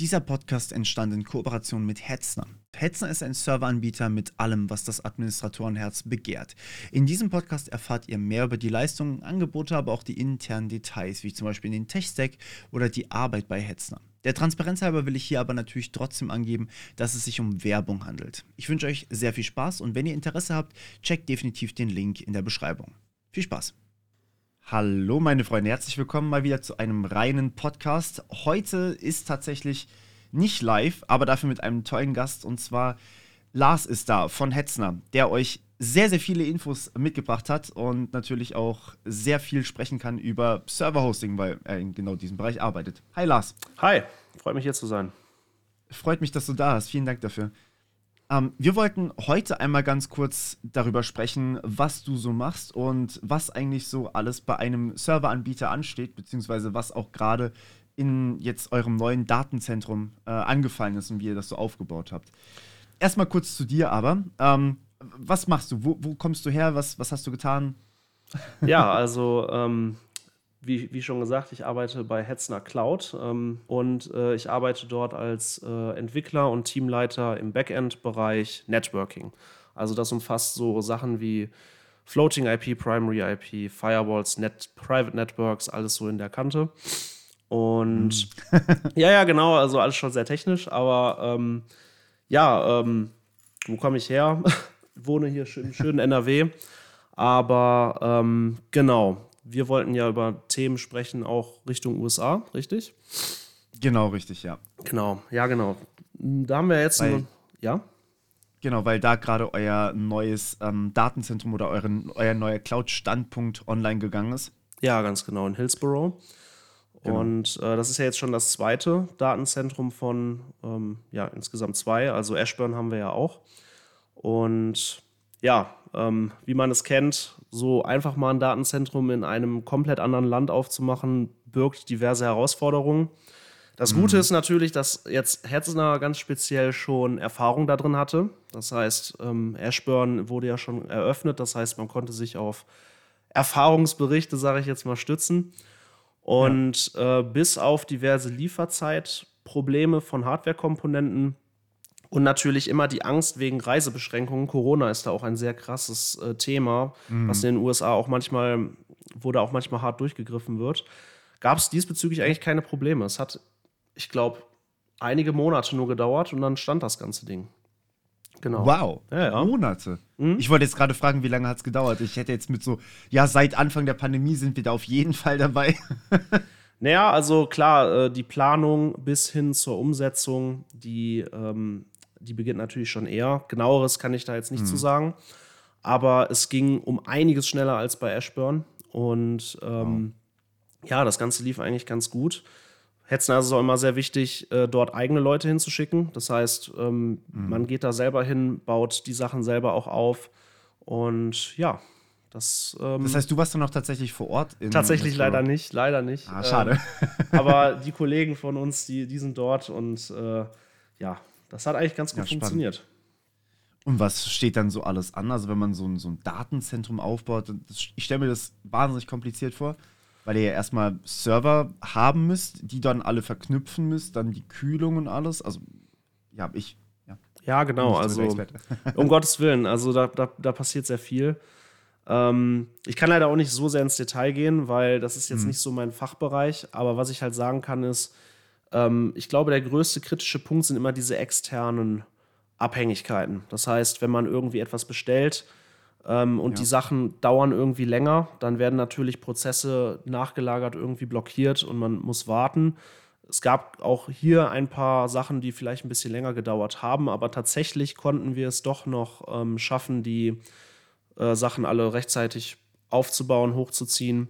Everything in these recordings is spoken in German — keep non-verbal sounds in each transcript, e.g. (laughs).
Dieser Podcast entstand in Kooperation mit Hetzner. Hetzner ist ein Serveranbieter mit allem, was das Administratorenherz begehrt. In diesem Podcast erfahrt ihr mehr über die Leistungen, Angebote, aber auch die internen Details, wie zum Beispiel den Tech-Stack oder die Arbeit bei Hetzner. Der Transparenz halber will ich hier aber natürlich trotzdem angeben, dass es sich um Werbung handelt. Ich wünsche euch sehr viel Spaß und wenn ihr Interesse habt, checkt definitiv den Link in der Beschreibung. Viel Spaß! Hallo meine Freunde, herzlich willkommen mal wieder zu einem reinen Podcast. Heute ist tatsächlich nicht live, aber dafür mit einem tollen Gast und zwar Lars ist da von Hetzner, der euch sehr, sehr viele Infos mitgebracht hat und natürlich auch sehr viel sprechen kann über Server-Hosting, weil er in genau diesem Bereich arbeitet. Hi Lars. Hi, freut mich hier zu sein. Freut mich, dass du da hast. Vielen Dank dafür. Ähm, wir wollten heute einmal ganz kurz darüber sprechen, was du so machst und was eigentlich so alles bei einem Serveranbieter ansteht, beziehungsweise was auch gerade in jetzt eurem neuen Datenzentrum äh, angefallen ist und wie ihr das so aufgebaut habt. Erstmal kurz zu dir aber. Ähm, was machst du? Wo, wo, kommst du her? Was, was hast du getan? Ja, also ähm, wie, wie, schon gesagt, ich arbeite bei Hetzner Cloud ähm, und äh, ich arbeite dort als äh, Entwickler und Teamleiter im Backend-Bereich Networking. Also das umfasst so Sachen wie Floating IP, Primary IP, Firewalls, Net, Private Networks, alles so in der Kante. Und mhm. (laughs) ja, ja, genau, also alles schon sehr technisch, aber ähm, ja, ähm, wo komme ich her? (laughs) Wohne hier im schönen NRW. Aber ähm, genau, wir wollten ja über Themen sprechen, auch Richtung USA, richtig? Genau, richtig, ja. Genau, ja, genau. Da haben wir jetzt, weil, ein, ja? Genau, weil da gerade euer neues ähm, Datenzentrum oder euren, euer neuer Cloud-Standpunkt online gegangen ist. Ja, ganz genau, in Hillsborough. Genau. Und äh, das ist ja jetzt schon das zweite Datenzentrum von, ähm, ja, insgesamt zwei. Also Ashburn haben wir ja auch. Und ja, ähm, wie man es kennt, so einfach mal ein Datenzentrum in einem komplett anderen Land aufzumachen, birgt diverse Herausforderungen. Das mhm. Gute ist natürlich, dass jetzt Hetzner ganz speziell schon Erfahrung da drin hatte. Das heißt, ähm, Ashburn wurde ja schon eröffnet. Das heißt, man konnte sich auf Erfahrungsberichte, sage ich jetzt mal, stützen. Und ja. äh, bis auf diverse Lieferzeitprobleme von Hardwarekomponenten und natürlich immer die Angst wegen Reisebeschränkungen. Corona ist da auch ein sehr krasses äh, Thema, mhm. was in den USA auch manchmal, wo da auch manchmal hart durchgegriffen wird. Gab es diesbezüglich eigentlich keine Probleme. Es hat, ich glaube, einige Monate nur gedauert und dann stand das ganze Ding. Genau. Wow, ja, ja. Monate. Mhm. Ich wollte jetzt gerade fragen, wie lange hat es gedauert? Ich hätte jetzt mit so, ja, seit Anfang der Pandemie sind wir da auf jeden Fall dabei. (laughs) naja, also klar, äh, die Planung bis hin zur Umsetzung, die ähm, die beginnt natürlich schon eher. Genaueres kann ich da jetzt nicht mhm. zu sagen. Aber es ging um einiges schneller als bei Ashburn. Und ähm, wow. ja, das Ganze lief eigentlich ganz gut. Hetzner ist es auch immer sehr wichtig, äh, dort eigene Leute hinzuschicken. Das heißt, ähm, mhm. man geht da selber hin, baut die Sachen selber auch auf. Und ja, das, ähm, das heißt, du warst dann auch tatsächlich vor Ort? tatsächlich leider nicht, leider nicht. Ah, schade. Ähm, aber die Kollegen von uns, die, die sind dort und äh, ja, das hat eigentlich ganz gut ja, funktioniert. Und was steht dann so alles an? Also, wenn man so ein, so ein Datenzentrum aufbaut, das, ich stelle mir das wahnsinnig kompliziert vor, weil ihr ja erstmal Server haben müsst, die dann alle verknüpfen müsst, dann die Kühlung und alles. Also, ja, ich. Ja, ja genau. Also, (laughs) um Gottes Willen, also da, da, da passiert sehr viel. Ähm, ich kann leider auch nicht so sehr ins Detail gehen, weil das ist jetzt hm. nicht so mein Fachbereich. Aber was ich halt sagen kann, ist, ähm, ich glaube, der größte kritische Punkt sind immer diese externen Abhängigkeiten. Das heißt, wenn man irgendwie etwas bestellt ähm, und ja. die Sachen dauern irgendwie länger, dann werden natürlich Prozesse nachgelagert irgendwie blockiert und man muss warten. Es gab auch hier ein paar Sachen, die vielleicht ein bisschen länger gedauert haben, aber tatsächlich konnten wir es doch noch ähm, schaffen, die äh, Sachen alle rechtzeitig aufzubauen, hochzuziehen.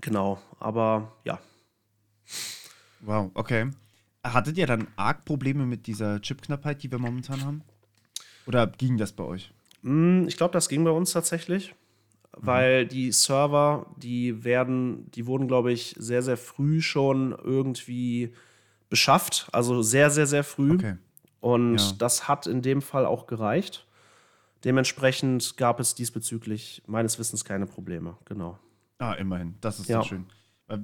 Genau, aber ja. Wow, okay. Hattet ihr dann arg Probleme mit dieser Chipknappheit, die wir momentan haben? Oder ging das bei euch? Hm, ich glaube, das ging bei uns tatsächlich, mhm. weil die Server, die werden, die wurden, glaube ich, sehr, sehr früh schon irgendwie beschafft. Also sehr, sehr, sehr früh. Okay. Und ja. das hat in dem Fall auch gereicht. Dementsprechend gab es diesbezüglich meines Wissens keine Probleme. Genau. Ah, immerhin. Das ist ja. sehr schön.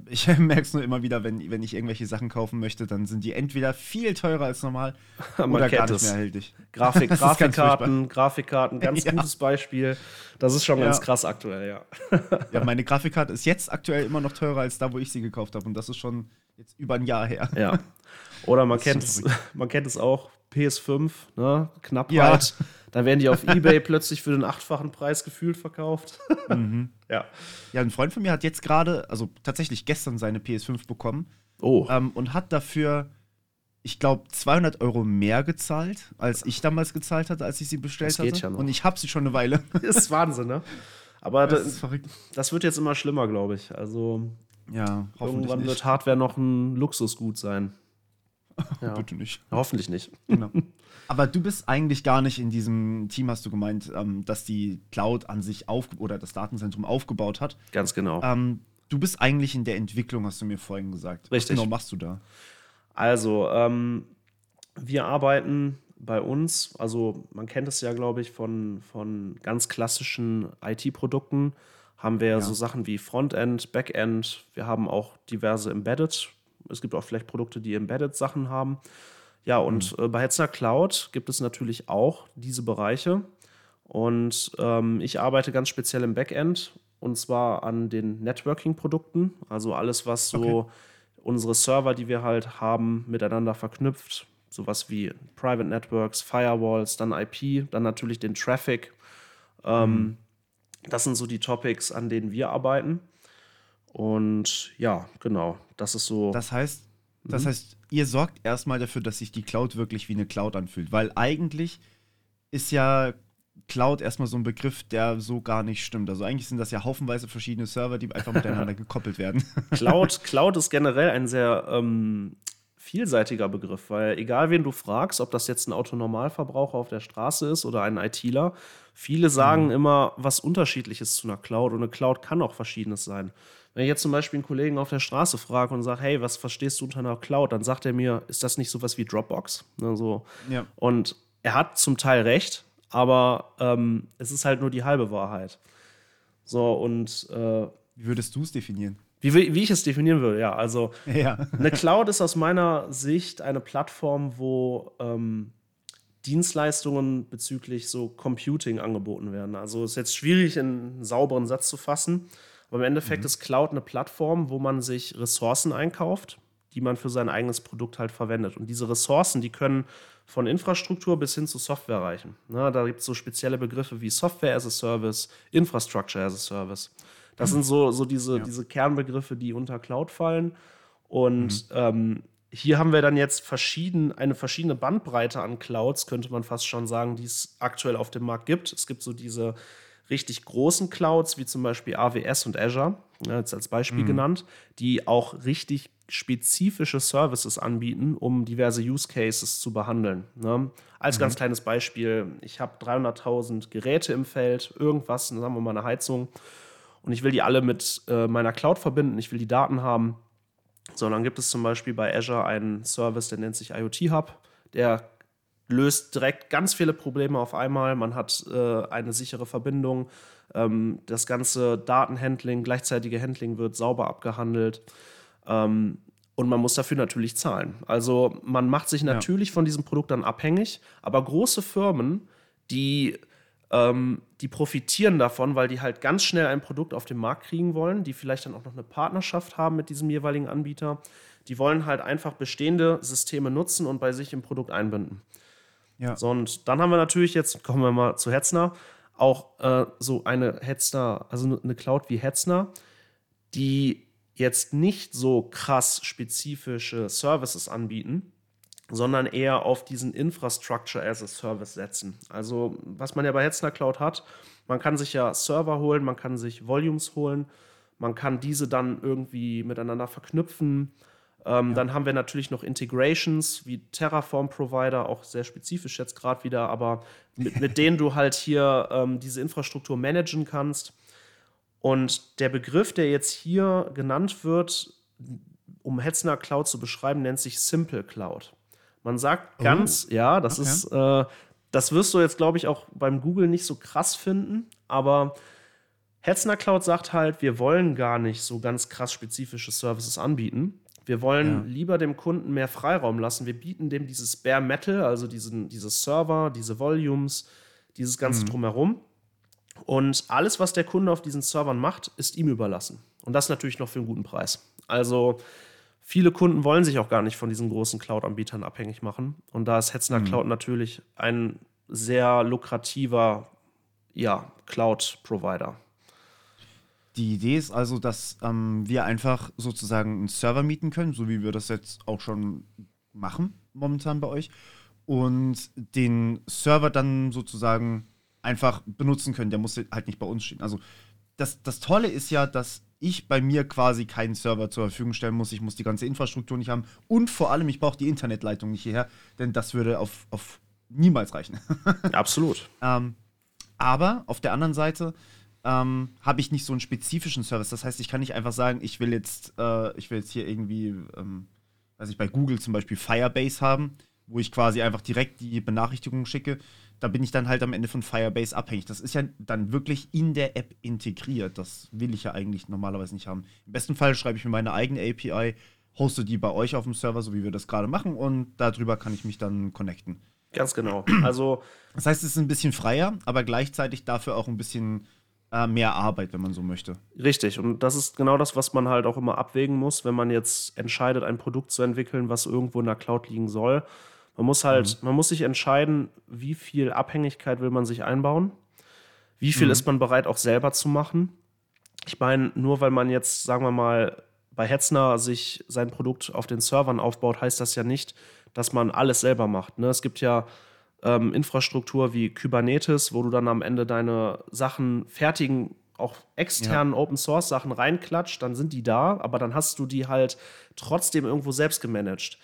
Ich (laughs) merke es nur immer wieder, wenn, wenn ich irgendwelche Sachen kaufen möchte, dann sind die entweder viel teurer als normal (laughs) oder gar nicht mehr erhältlich. Grafik, (laughs) Grafikkarten, Grafikkarten, ganz ja. gutes Beispiel. Das ist schon ja. ganz krass aktuell, ja. ja, meine Grafikkarte ist jetzt aktuell immer noch teurer als da, wo ich sie gekauft habe. Und das ist schon jetzt über ein Jahr her. Ja. Oder man, kennt es, man kennt es auch, PS5, ne? Knappheit. Ja. Dann werden die auf Ebay (laughs) plötzlich für den achtfachen Preis gefühlt verkauft. mhm. (laughs) Ja. Ja, ein Freund von mir hat jetzt gerade, also tatsächlich gestern seine PS5 bekommen. Oh. Ähm, und hat dafür, ich glaube, 200 Euro mehr gezahlt, als ich damals gezahlt hatte, als ich sie bestellt das geht hatte. Ja noch. Und ich habe sie schon eine Weile. (laughs) Das ist Wahnsinn, ne? Aber das, das, das wird jetzt immer schlimmer, glaube ich. Also ja, irgendwann wird Hardware noch ein Luxusgut sein. Ja. (laughs) Bitte nicht. Hoffentlich nicht. Genau. (laughs) Aber du bist eigentlich gar nicht in diesem Team, hast du gemeint, ähm, dass die Cloud an sich auf oder das Datenzentrum aufgebaut hat. Ganz genau. Ähm, du bist eigentlich in der Entwicklung, hast du mir vorhin gesagt. Richtig. Was genau machst du da? Also, ähm, wir arbeiten bei uns, also man kennt es ja, glaube ich, von, von ganz klassischen IT-Produkten, haben wir ja. so Sachen wie Frontend, Backend, wir haben auch diverse Embedded es gibt auch vielleicht Produkte, die Embedded-Sachen haben. Ja, und mhm. äh, bei Hetzner Cloud gibt es natürlich auch diese Bereiche. Und ähm, ich arbeite ganz speziell im Backend und zwar an den Networking-Produkten. Also alles, was so okay. unsere Server, die wir halt haben, miteinander verknüpft. Sowas wie Private Networks, Firewalls, dann IP, dann natürlich den Traffic. Ähm, mhm. Das sind so die Topics, an denen wir arbeiten. Und ja, genau, das ist so. Das heißt, das mhm. heißt, ihr sorgt erstmal dafür, dass sich die Cloud wirklich wie eine Cloud anfühlt, weil eigentlich ist ja Cloud erstmal so ein Begriff, der so gar nicht stimmt. Also eigentlich sind das ja haufenweise verschiedene Server, die einfach miteinander (laughs) gekoppelt werden. Cloud, Cloud ist generell ein sehr ähm, vielseitiger Begriff, weil egal wen du fragst, ob das jetzt ein Autonormalverbraucher auf der Straße ist oder ein ITler, viele sagen mhm. immer was Unterschiedliches zu einer Cloud und eine Cloud kann auch verschiedenes sein. Wenn ich jetzt zum Beispiel einen Kollegen auf der Straße frage und sage, hey, was verstehst du unter einer Cloud, dann sagt er mir, ist das nicht sowas wie Dropbox? Ne, so. ja. Und er hat zum Teil recht, aber ähm, es ist halt nur die halbe Wahrheit. So, und äh, wie würdest du es definieren? Wie, wie, ich es definieren würde, ja. Also (laughs) ja. eine Cloud ist aus meiner Sicht eine Plattform, wo ähm, Dienstleistungen bezüglich so Computing angeboten werden. Also ist jetzt schwierig, in einen sauberen Satz zu fassen. Aber im Endeffekt mhm. ist Cloud eine Plattform, wo man sich Ressourcen einkauft, die man für sein eigenes Produkt halt verwendet. Und diese Ressourcen, die können von Infrastruktur bis hin zu Software reichen. Na, da gibt es so spezielle Begriffe wie Software as a Service, Infrastructure as a Service. Das mhm. sind so, so diese, ja. diese Kernbegriffe, die unter Cloud fallen. Und mhm. ähm, hier haben wir dann jetzt verschieden, eine verschiedene Bandbreite an Clouds, könnte man fast schon sagen, die es aktuell auf dem Markt gibt. Es gibt so diese richtig großen Clouds, wie zum Beispiel AWS und Azure, jetzt als Beispiel mhm. genannt, die auch richtig spezifische Services anbieten, um diverse Use Cases zu behandeln. Ne? Als mhm. ganz kleines Beispiel, ich habe 300.000 Geräte im Feld, irgendwas, sagen wir mal eine Heizung, und ich will die alle mit äh, meiner Cloud verbinden, ich will die Daten haben. So, dann gibt es zum Beispiel bei Azure einen Service, der nennt sich IoT Hub. Der löst direkt ganz viele Probleme auf einmal. Man hat äh, eine sichere Verbindung. Ähm, das ganze Datenhandling, gleichzeitige Handling wird sauber abgehandelt. Ähm, und man muss dafür natürlich zahlen. Also man macht sich natürlich ja. von diesem Produkt dann abhängig, aber große Firmen, die, ähm, die profitieren davon, weil die halt ganz schnell ein Produkt auf den Markt kriegen wollen, die vielleicht dann auch noch eine Partnerschaft haben mit diesem jeweiligen Anbieter. Die wollen halt einfach bestehende Systeme nutzen und bei sich im Produkt einbinden. Ja. So, und dann haben wir natürlich jetzt, kommen wir mal zu Hetzner, auch äh, so eine Hetzner, also eine Cloud wie Hetzner, die jetzt nicht so krass spezifische Services anbieten, sondern eher auf diesen Infrastructure as a Service setzen. Also, was man ja bei Hetzner Cloud hat, man kann sich ja Server holen, man kann sich Volumes holen, man kann diese dann irgendwie miteinander verknüpfen. Ähm, ja. Dann haben wir natürlich noch Integrations wie Terraform-Provider, auch sehr spezifisch jetzt gerade wieder, aber mit, mit (laughs) denen du halt hier ähm, diese Infrastruktur managen kannst. Und der Begriff, der jetzt hier genannt wird, um Hetzner Cloud zu beschreiben, nennt sich Simple Cloud. Man sagt oh. ganz, ja, das okay. ist, äh, das wirst du jetzt, glaube ich, auch beim Google nicht so krass finden, aber Hetzner Cloud sagt halt, wir wollen gar nicht so ganz krass spezifische Services anbieten. Wir wollen ja. lieber dem Kunden mehr Freiraum lassen. Wir bieten dem dieses Bare Metal, also diesen, diese Server, diese Volumes, dieses ganze mhm. Drumherum. Und alles, was der Kunde auf diesen Servern macht, ist ihm überlassen. Und das natürlich noch für einen guten Preis. Also viele Kunden wollen sich auch gar nicht von diesen großen Cloud-Anbietern abhängig machen. Und da ist Hetzner mhm. Cloud natürlich ein sehr lukrativer ja, Cloud-Provider. Die Idee ist also, dass ähm, wir einfach sozusagen einen Server mieten können, so wie wir das jetzt auch schon machen momentan bei euch. Und den Server dann sozusagen einfach benutzen können. Der muss halt nicht bei uns stehen. Also das, das Tolle ist ja, dass ich bei mir quasi keinen Server zur Verfügung stellen muss. Ich muss die ganze Infrastruktur nicht haben. Und vor allem, ich brauche die Internetleitung nicht hierher, denn das würde auf, auf niemals reichen. (laughs) Absolut. ähm, aber auf der anderen Seite ähm, habe ich nicht so einen spezifischen Service. Das heißt, ich kann nicht einfach sagen, ich will jetzt, äh, ich will jetzt hier irgendwie, ähm, weiß ich, bei Google zum Beispiel Firebase haben, wo ich quasi einfach direkt die Benachrichtigungen schicke. Da bin ich dann halt am Ende von Firebase abhängig. Das ist ja dann wirklich in der App integriert. Das will ich ja eigentlich normalerweise nicht haben. Im besten Fall schreibe ich mir meine eigene API, hoste die bei euch auf dem Server, so wie wir das gerade machen, und darüber kann ich mich dann connecten. Ganz genau. (clears throat) Also. Das heißt, es ist ein bisschen freier, aber gleichzeitig dafür auch ein bisschen äh, mehr Arbeit, wenn man so möchte. Richtig. Und das ist genau das, was man halt auch immer abwägen muss, wenn man jetzt entscheidet, ein Produkt zu entwickeln, was irgendwo in der Cloud liegen soll. Man muss halt, mhm. man muss sich entscheiden, wie viel Abhängigkeit will man sich einbauen, wie viel mhm. ist man bereit auch selber zu machen. Ich meine, nur weil man jetzt, sagen wir mal, bei Hetzner sich sein Produkt auf den Servern aufbaut, heißt das ja nicht, dass man alles selber macht. Ne? Es gibt ja ähm, Infrastruktur wie Kubernetes, wo du dann am Ende deine Sachen fertigen, auch externen ja. Open Source Sachen reinklatscht, dann sind die da, aber dann hast du die halt trotzdem irgendwo selbst gemanagt.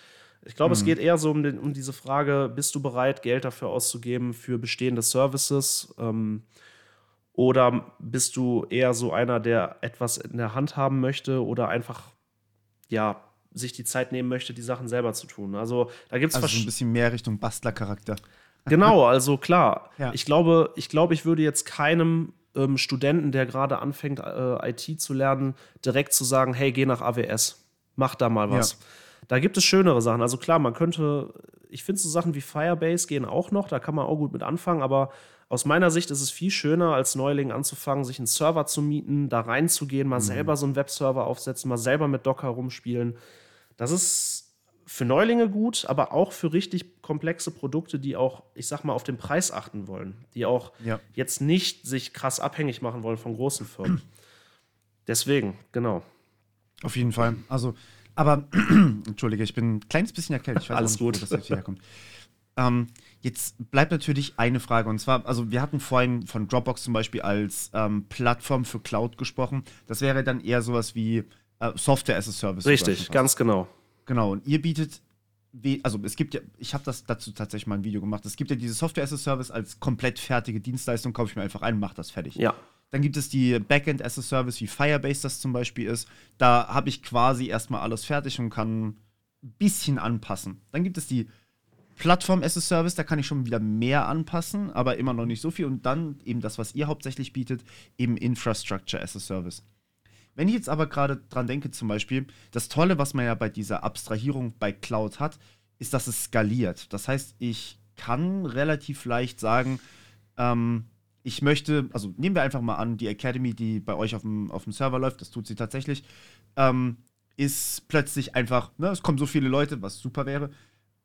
Ich glaube, mhm. es geht eher so um, den, um, diese Frage, bist du bereit, Geld dafür auszugeben für bestehende Services? Ähm, oder bist du eher so einer, der etwas in der Hand haben möchte oder einfach, ja, sich die Zeit nehmen möchte, die Sachen selber zu tun? Also da gibt es also ein bisschen mehr Richtung Bastlercharakter. (laughs) Genau, also klar. Ja. Ich glaube, ich glaube, ich würde jetzt keinem ähm, Studenten, der gerade anfängt, äh, IT zu lernen, direkt zu sagen, hey, geh nach AWS, mach da mal was. Ja. Da gibt es schönere Sachen. Also klar, man könnte, ich finde so Sachen wie Firebase gehen auch noch, da kann man auch gut mit anfangen, aber aus meiner Sicht ist es viel schöner, als Neuling anzufangen, sich einen Server zu mieten, da reinzugehen, mal mhm. selber so einen Webserver aufsetzen, mal selber mit Docker rumspielen. Das ist für Neulinge gut, aber auch für richtig komplexe Produkte, die auch, ich sag mal, auf den Preis achten wollen, die auch ja. jetzt nicht sich krass abhängig machen wollen von großen Firmen. Deswegen, genau. Auf jeden Fall. Also, aber, (clears throat) entschuldige, ich bin ein kleines bisschen erkältet. Ich weiß Alles gut. Wo das jetzt herkommt. Ähm, jetzt bleibt natürlich eine Frage und zwar, also wir hatten vorhin von Dropbox zum Beispiel als ähm, Plattform für Cloud gesprochen. Das wäre dann eher sowas wie äh, Software as a Service. Richtig, ganz genau. Genau, und ihr bietet, also es gibt ja, ich habe das dazu tatsächlich mal ein Video gemacht. Es gibt ja diese Software as a Service als komplett fertige Dienstleistung, kaufe ich mir einfach ein, und mache das fertig. Ja. Dann gibt es die Backend as a Service, wie Firebase das zum Beispiel ist. Da habe ich quasi erstmal alles fertig und kann ein bisschen anpassen. Dann gibt es die Plattform as a Service, da kann ich schon wieder mehr anpassen, aber immer noch nicht so viel. Und dann eben das, was ihr hauptsächlich bietet, eben Infrastructure as a Service. Wenn ich jetzt aber gerade dran denke, zum Beispiel, das Tolle, was man ja bei dieser Abstrahierung bei Cloud hat, ist, dass es skaliert. Das heißt, ich kann relativ leicht sagen, ähm, ich möchte, also nehmen wir einfach mal an, die Academy, die bei euch auf dem, auf dem Server läuft, das tut sie tatsächlich, ähm, ist plötzlich einfach, ne, es kommen so viele Leute, was super wäre,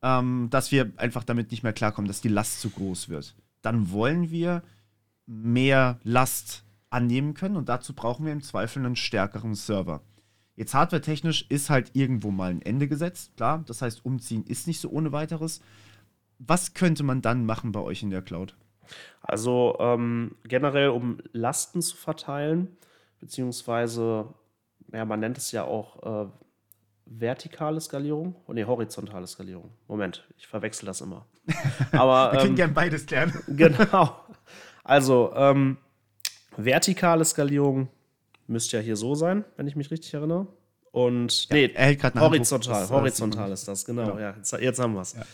ähm, dass wir einfach damit nicht mehr klarkommen, dass die Last zu groß wird. Dann wollen wir mehr Last annehmen können und dazu brauchen wir im Zweifel einen stärkeren Server. Jetzt hardwaretechnisch ist halt irgendwo mal ein Ende gesetzt, klar. Das heißt, umziehen ist nicht so ohne weiteres. Was könnte man dann machen bei euch in der Cloud? Also ähm, generell, um Lasten zu verteilen, beziehungsweise, ja, man nennt es ja auch äh, vertikale Skalierung und oh, nee, horizontale Skalierung. Moment, ich verwechsel das immer. (laughs) Aber, Wir können ähm, gerne beides klären. (laughs) genau. Also, ähm, Vertikale Skalierung müsste ja hier so sein, wenn ich mich richtig erinnere. Und ja, nee, er hält gerade horizontal. horizontal ist das, genau. genau. Ja, jetzt, jetzt haben wir es. Ja.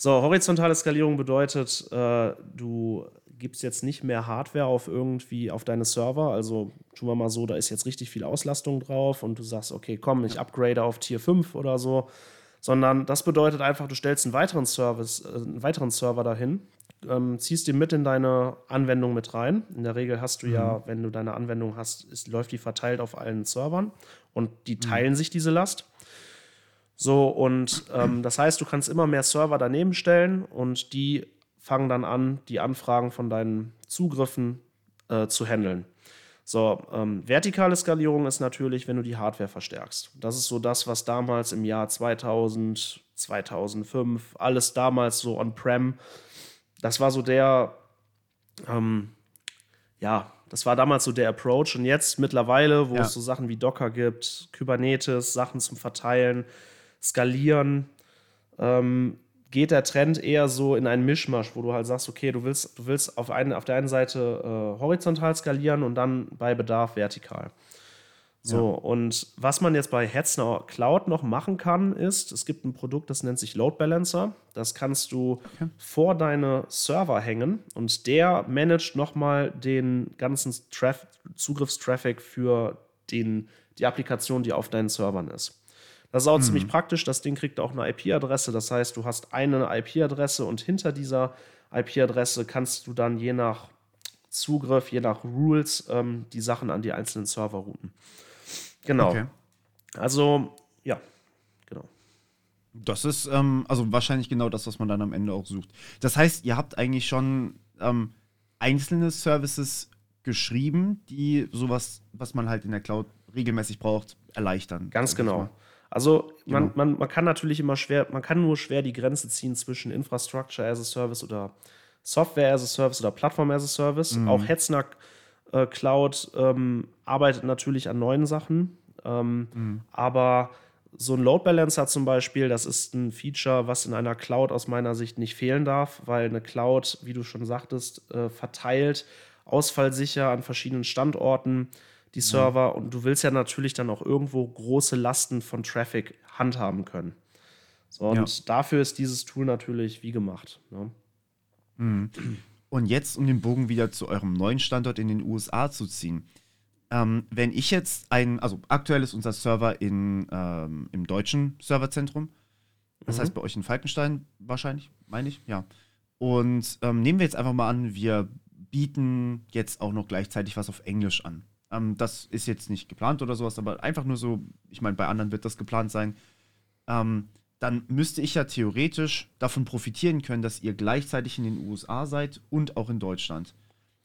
So, horizontale Skalierung bedeutet, äh, du gibst jetzt nicht mehr Hardware auf irgendwie auf deine Server. Also tun wir mal so, da ist jetzt richtig viel Auslastung drauf und du sagst, okay, komm, ich upgrade auf Tier 5 oder so. Sondern das bedeutet einfach, du stellst einen weiteren Service, äh, einen weiteren Server dahin, ähm, ziehst den mit in deine Anwendung mit rein. In der Regel hast du mhm. ja, wenn du deine Anwendung hast, ist, läuft die verteilt auf allen Servern und die mhm. teilen mhm. sich diese Last. So, und ähm, das heißt, du kannst immer mehr Server daneben stellen und die fangen dann an, die Anfragen von deinen Zugriffen äh, zu handeln. So, ähm, vertikale Skalierung ist natürlich, wenn du die Hardware verstärkst. Das ist so das, was damals im Jahr 2000, 2005, alles damals so on-prem, das war so der, ähm, ja, das war damals so der Approach. Und jetzt mittlerweile, wo ja. es so Sachen wie Docker gibt, Kubernetes, Sachen zum Verteilen, skalieren, ähm, geht der Trend eher so in einen Mischmasch, wo du halt sagst, okay, du willst, du willst auf, einen, auf der einen Seite äh, horizontal skalieren und dann bei Bedarf vertikal. So, ja. und was man jetzt bei Hetzner Cloud noch machen kann, ist, es gibt ein Produkt, das nennt sich Load Balancer. Das kannst du okay. vor deine Server hängen und der managt nochmal den ganzen Traf Zugriffstraffic für den, die Applikation, die auf deinen Servern ist. Das ist auch mhm. ziemlich praktisch. Das Ding kriegt auch eine IP-Adresse. Das heißt, du hast eine IP-Adresse und hinter dieser IP-Adresse kannst du dann je nach Zugriff, je nach Rules ähm, die Sachen an die einzelnen Server routen. Genau. Okay. Also, ja, genau. Das ist ähm, also wahrscheinlich genau das, was man dann am Ende auch sucht. Das heißt, ihr habt eigentlich schon ähm, einzelne Services geschrieben, die sowas, was man halt in der Cloud regelmäßig braucht, erleichtern. Ganz genau. Also man, genau. man, man kann natürlich immer schwer, man kann nur schwer die Grenze ziehen zwischen Infrastructure as a Service oder Software as a Service oder Plattform as a Service. Mhm. Auch Hetzner äh, Cloud ähm, arbeitet natürlich an neuen Sachen, ähm, mhm. aber so ein Load Balancer zum Beispiel, das ist ein Feature, was in einer Cloud aus meiner Sicht nicht fehlen darf, weil eine Cloud, wie du schon sagtest, äh, verteilt, ausfallsicher an verschiedenen Standorten die Server. Und du willst ja natürlich dann auch irgendwo große Lasten von Traffic handhaben können. So, und ja. dafür ist dieses Tool natürlich wie gemacht. Ne? Mhm. Und jetzt, um den Bogen wieder zu eurem neuen Standort in den USA zu ziehen. Ähm, wenn ich jetzt ein, also aktuell ist unser Server in, ähm, im deutschen Serverzentrum, das mhm. heißt bei euch in Falkenstein wahrscheinlich, meine ich, ja. Und ähm, nehmen wir jetzt einfach mal an, wir bieten jetzt auch noch gleichzeitig was auf Englisch an. Ähm, das ist jetzt nicht geplant oder sowas, aber einfach nur so, ich meine, bei anderen wird das geplant sein. Ähm, dann müsste ich ja theoretisch davon profitieren können, dass ihr gleichzeitig in den USA seid und auch in Deutschland.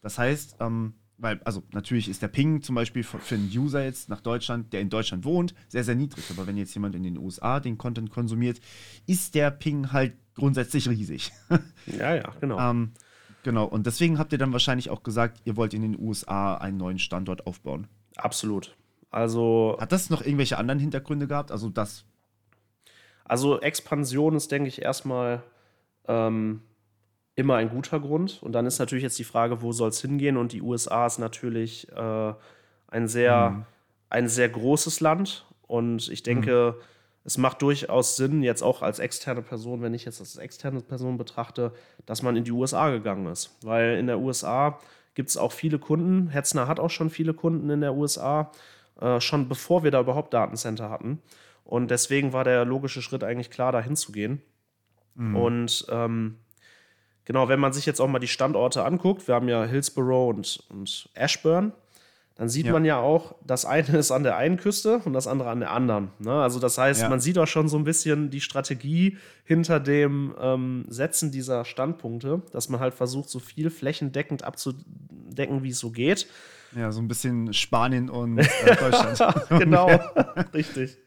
Das heißt, ähm, weil, also natürlich ist der Ping zum Beispiel für, für einen User jetzt nach Deutschland, der in Deutschland wohnt, sehr, sehr niedrig. Aber wenn jetzt jemand in den USA den Content konsumiert, ist der Ping halt grundsätzlich riesig. (laughs) Ja, ja, genau. ähm, Genau, und deswegen habt ihr dann wahrscheinlich auch gesagt, ihr wollt in den USA einen neuen Standort aufbauen. Absolut. Also. Hat das noch irgendwelche anderen Hintergründe gehabt? Also das. Also Expansion ist, denke ich, erstmal ähm, immer ein guter Grund. Und dann ist natürlich jetzt die Frage, wo soll es hingehen? Und die USA ist natürlich äh, ein sehr, mhm. ein sehr großes Land. Und ich denke, mhm es macht durchaus Sinn, jetzt auch als externe Person, wenn ich jetzt als externe Person betrachte, dass man in die USA gegangen ist. Weil in der USA gibt es auch viele Kunden. Hetzner hat auch schon viele Kunden in der USA, äh, schon bevor wir da überhaupt Datencenter hatten. Und deswegen war der logische Schritt eigentlich klar, da hinzugehen. Mhm. Und ähm, genau, wenn man sich jetzt auch mal die Standorte anguckt, wir haben ja Hillsborough und, und Ashburn dann sieht ja. man ja auch, das eine ist an der einen Küste und das andere an der anderen. Ne? Also das heißt, ja. man sieht auch schon so ein bisschen die Strategie hinter dem ähm, Setzen dieser Standpunkte, dass man halt versucht, so viel flächendeckend abzudecken, wie es so geht. Ja, so ein bisschen Spanien und äh, (laughs) Deutschland. genau, (laughs) richtig.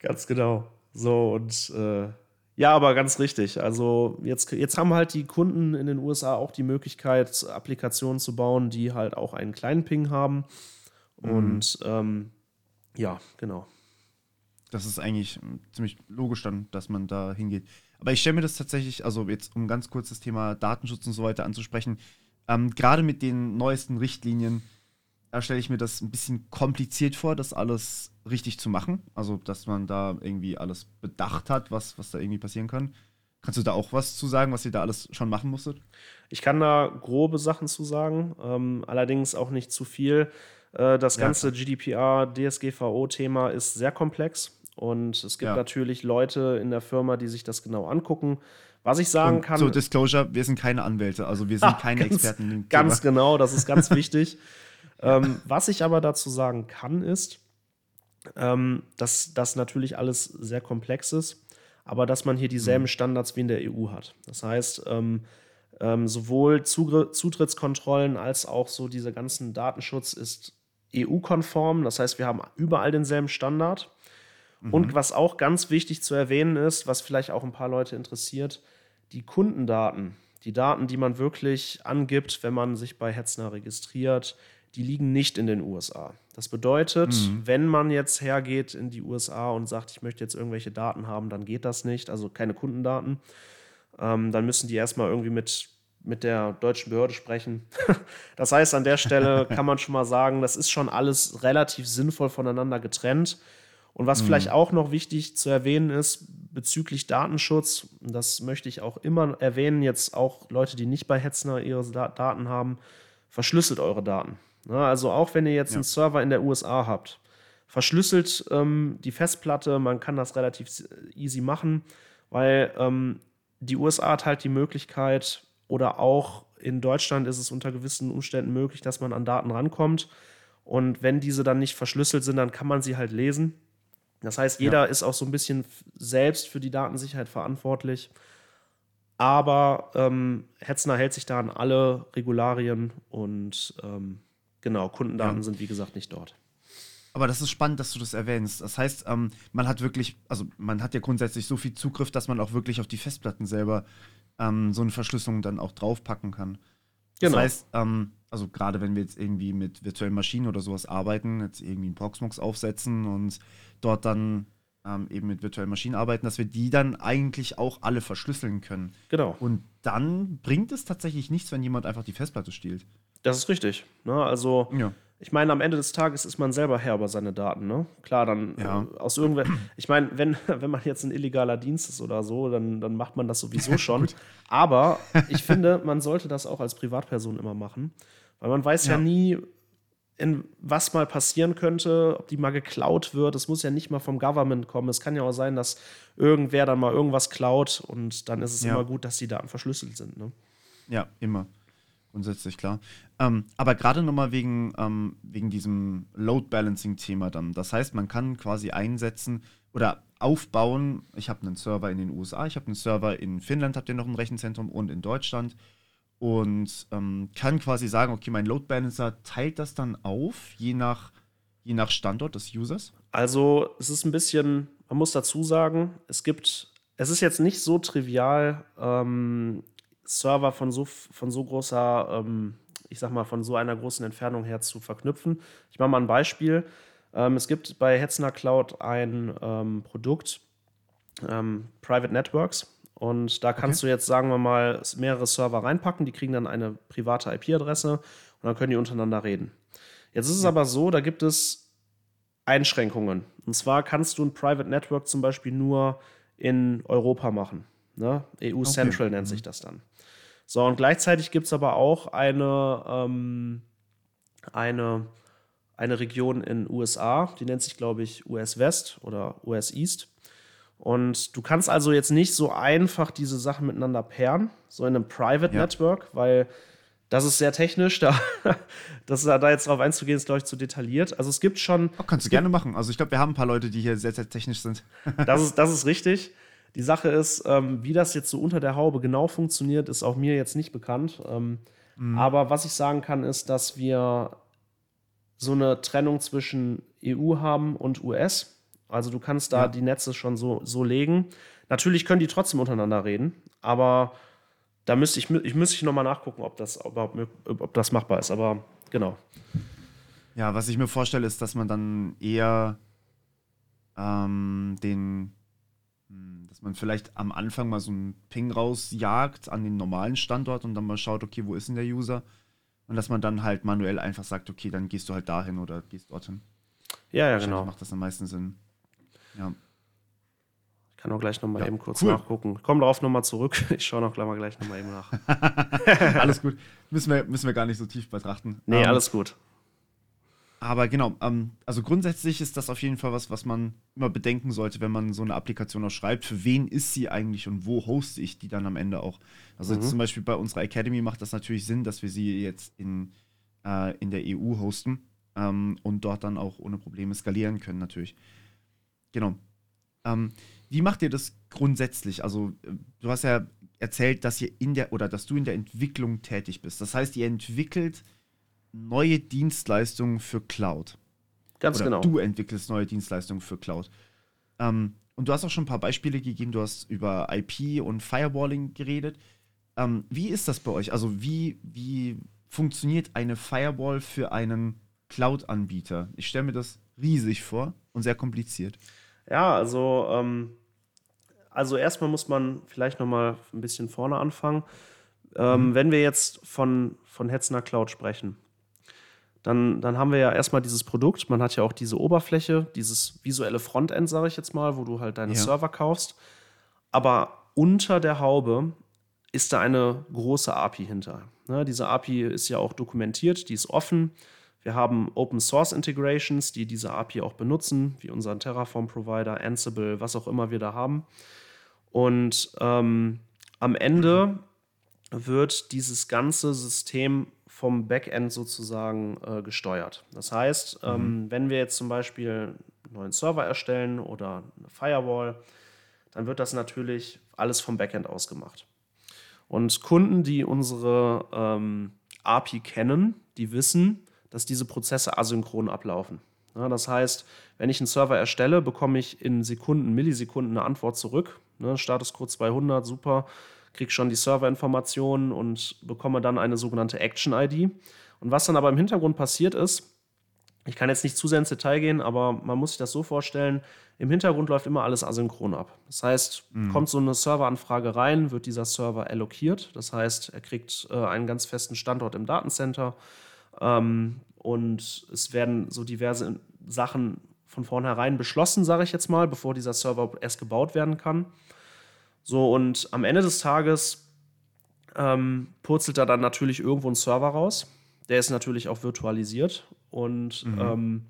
Ganz genau. So, und äh, ja, aber ganz richtig. Also jetzt, jetzt haben halt die Kunden in den USA auch die Möglichkeit, Applikationen zu bauen, die halt auch einen kleinen Ping haben. Mhm. Und ähm, ja, genau. Das ist eigentlich ziemlich logisch dann, dass man da hingeht. Aber ich stelle mir das tatsächlich, also jetzt um ganz kurz das Thema Datenschutz und so weiter anzusprechen, ähm, gerade mit den neuesten Richtlinien da stelle ich mir das ein bisschen kompliziert vor, das alles richtig zu machen. Also, dass man da irgendwie alles bedacht hat, was, was da irgendwie passieren kann. Kannst du da auch was zu sagen, was ihr da alles schon machen musstet? Ich kann da grobe Sachen zu sagen, ähm, allerdings auch nicht zu viel. Äh, das ja. ganze GDPR, DSGVO-Thema ist sehr komplex und es gibt ja. natürlich Leute in der Firma, die sich das genau angucken. Was ich sagen und kann. So, Disclosure, wir sind keine Anwälte, also wir sind Ach, (laughs) keine ganz, Experten. Ganz genau, das ist ganz (laughs) wichtig. Ähm, was ich aber dazu sagen kann, ist, ähm, dass das natürlich alles sehr komplex ist, aber dass man hier dieselben mhm. Standards wie in der EU hat. Das heißt, ähm, ähm, sowohl Zugr Zutrittskontrollen als auch so diese ganzen Datenschutz ist EU-konform. Das heißt, wir haben überall denselben Standard. Mhm. Und was auch ganz wichtig zu erwähnen ist, was vielleicht auch ein paar Leute interessiert, die Kundendaten, die Daten, die man wirklich angibt, wenn man sich bei Hetzner registriert, die liegen nicht in den USA. Das bedeutet, mhm. wenn man jetzt hergeht in die USA und sagt, ich möchte jetzt irgendwelche Daten haben, dann geht das nicht, also keine Kundendaten. Ähm, dann müssen die erstmal irgendwie mit, mit der deutschen Behörde sprechen. (laughs) das heißt, an der Stelle (laughs) kann man schon mal sagen, das ist schon alles relativ sinnvoll voneinander getrennt. Und was mhm. vielleicht auch noch wichtig zu erwähnen ist bezüglich Datenschutz, das möchte ich auch immer erwähnen, jetzt auch Leute, die nicht bei Hetzner ihre Daten haben, verschlüsselt eure Daten. Na, also auch wenn ihr jetzt ja. einen Server in der USA habt, verschlüsselt ähm, die Festplatte, man kann das relativ easy machen, weil ähm, die USA hat halt die Möglichkeit oder auch in Deutschland ist es unter gewissen Umständen möglich, dass man an Daten rankommt. Und wenn diese dann nicht verschlüsselt sind, dann kann man sie halt lesen. Das heißt, jeder ja. ist auch so ein bisschen selbst für die Datensicherheit verantwortlich. Aber ähm, Hetzner hält sich da an alle Regularien und ähm, Genau, Kundendaten ja. sind wie gesagt nicht dort. Aber das ist spannend, dass du das erwähnst. Das heißt, ähm, man hat wirklich, also man hat ja grundsätzlich so viel Zugriff, dass man auch wirklich auf die Festplatten selber ähm, so eine Verschlüsselung dann auch draufpacken kann. Genau. Das heißt, ähm, also gerade wenn wir jetzt irgendwie mit virtuellen Maschinen oder sowas arbeiten, jetzt irgendwie einen Proxmox aufsetzen und dort dann ähm, eben mit virtuellen Maschinen arbeiten, dass wir die dann eigentlich auch alle verschlüsseln können. Genau. Und dann bringt es tatsächlich nichts, wenn jemand einfach die Festplatte stiehlt. Das ist richtig. Ne? Also, ja. ich meine, am Ende des Tages ist man selber Herr über seine Daten. Ne? Klar, dann ja. äh, aus irgendwer. Ich meine, wenn, (laughs) wenn man jetzt ein illegaler Dienst ist oder so, dann, dann macht man das sowieso schon. Aber (laughs) ich finde, man sollte das auch als Privatperson immer machen. Weil man weiß ja, ja nie, in was mal passieren könnte, ob die mal geklaut wird. Es muss ja nicht mal vom Government kommen. Es kann ja auch sein, dass irgendwer dann mal irgendwas klaut und dann ist es ja. immer gut, dass die Daten verschlüsselt sind. Ne? Ja, immer. Grundsätzlich klar. Ähm, aber gerade nochmal wegen, ähm, wegen diesem Load Balancing-Thema dann. Das heißt, man kann quasi einsetzen oder aufbauen. Ich habe einen Server in den USA, ich habe einen Server in Finnland, habt ihr noch ein Rechenzentrum und in Deutschland. Und ähm, kann quasi sagen, okay, mein Load Balancer teilt das dann auf, je nach, je nach Standort des Users? Also, es ist ein bisschen, man muss dazu sagen, es gibt, es ist jetzt nicht so trivial, ähm, Server von so, von so großer, ähm, ich sag mal, von so einer großen Entfernung her zu verknüpfen. Ich mache mal ein Beispiel. Ähm, es gibt bei Hetzner Cloud ein ähm, Produkt, ähm, Private Networks. Und da kannst okay. du jetzt, sagen wir mal, mehrere Server reinpacken, die kriegen dann eine private IP-Adresse und dann können die untereinander reden. Jetzt ist es ja. aber so, da gibt es Einschränkungen. Und zwar kannst du ein Private Network zum Beispiel nur in Europa machen. Ne? EU okay. Central nennt sich mhm. das dann. So, und gleichzeitig gibt es aber auch eine, ähm, eine, eine Region in USA, die nennt sich, glaube ich, US West oder US East. Und du kannst also jetzt nicht so einfach diese Sachen miteinander pairen, so in einem Private ja. Network, weil das ist sehr technisch. (laughs) Da, das, da jetzt drauf einzugehen, ist, glaube ich, zu detailliert. Also es gibt schon. Oh, kannst du gerne machen. Also ich glaube, wir haben ein paar Leute, die hier sehr, sehr technisch sind. das, ist, das ist richtig. Die Sache ist, ähm, wie das jetzt so unter der Haube genau funktioniert, ist auch mir jetzt nicht bekannt. Ähm, mhm. Aber was ich sagen kann, ist, dass wir so eine Trennung zwischen EU haben und US. Also du kannst da ja. die Netze schon so, so legen. Natürlich können die trotzdem untereinander reden, aber da müsste ich, ich müsste ich nochmal nachgucken, ob das überhaupt ob das machbar ist. Aber genau. Ja, was ich mir vorstelle, ist, dass man dann eher ähm, den dass man vielleicht am Anfang mal so einen Ping rausjagt an den normalen Standort und dann mal schaut, okay, wo ist denn der User? Und dass man dann halt manuell einfach sagt, okay, dann gehst du halt dahin oder gehst dorthin. Ja, ja, genau. macht das am meisten Sinn. Ja. kann auch gleich nochmal ja, eben kurz cool. nachgucken. Komm darauf nochmal zurück. (laughs) Ich schaue noch gleich mal gleich nochmal eben nach. (laughs) alles gut. Müssen wir, müssen wir gar nicht so tief betrachten. Nee, um, ähm, alles gut. Aber genau, ähm, also grundsätzlich ist das auf jeden Fall was, was man immer bedenken sollte, wenn man so eine Applikation auch schreibt. Für wen ist sie eigentlich und wo hoste ich die dann am Ende auch? Also mhm. zum Beispiel bei unserer Academy macht das natürlich Sinn, dass wir sie jetzt in, äh, in der EU hosten ähm, und dort dann auch ohne Probleme skalieren können, natürlich. Genau. Ähm, wie macht ihr das grundsätzlich? Also, äh, du hast ja erzählt, dass ihr in der oder dass du in der Entwicklung tätig bist. Das heißt, ihr entwickelt neue Dienstleistungen für Cloud. Ganz oder genau. Du entwickelst neue Dienstleistungen für Cloud. Ähm, und du hast auch schon ein paar Beispiele gegeben. Du hast über IP und Firewalling geredet. Ähm, wie ist das bei euch? Also, wie, wie funktioniert eine Firewall für einen Cloud-Anbieter? Ich stelle mir das riesig vor und sehr kompliziert. Ja, also ähm, also erstmal muss man vielleicht noch mal ein bisschen vorne anfangen. Ähm, mhm. Wenn wir jetzt von, von Hetzner Cloud sprechen, dann, dann haben wir ja erstmal dieses Produkt. Man hat ja auch diese Oberfläche, dieses visuelle Frontend, sage ich jetzt mal, wo du halt deine ja. Server kaufst. Aber unter der Haube ist da eine große API hinter. Ne, diese API ist ja auch dokumentiert, die ist offen. Wir haben Open Source Integrations, die diese API auch benutzen, wie unseren Terraform-Provider, Ansible, was auch immer wir da haben. Und ähm, am Ende wird dieses ganze System vom Backend sozusagen äh, gesteuert. Das heißt, ähm, mhm. wenn wir jetzt zum Beispiel einen neuen Server erstellen oder eine Firewall, dann wird das natürlich alles vom Backend aus gemacht. Und Kunden, die unsere ähm, API kennen, die wissen, dass diese Prozesse asynchron ablaufen. Ja, das heißt, wenn ich einen Server erstelle, bekomme ich in Sekunden, Millisekunden eine Antwort zurück Ne, Statuscode 200, super, kriege schon die Serverinformationen und bekomme dann eine sogenannte Action-ID. Und was dann aber im Hintergrund passiert ist, ich kann jetzt nicht zu sehr ins Detail gehen, aber man muss sich das so vorstellen, im Hintergrund läuft immer alles asynchron ab. Das heißt, mhm. kommt so eine Serveranfrage rein, wird dieser Server allokiert. Das heißt, er kriegt äh, einen ganz festen Standort im Datencenter ähm, und es werden so diverse Sachen von vornherein beschlossen, sage ich jetzt mal, bevor dieser Server erst gebaut werden kann. So, und am Ende des Tages ähm, purzelt da dann natürlich irgendwo ein Server raus. Der ist natürlich auch virtualisiert. Und mhm. ähm,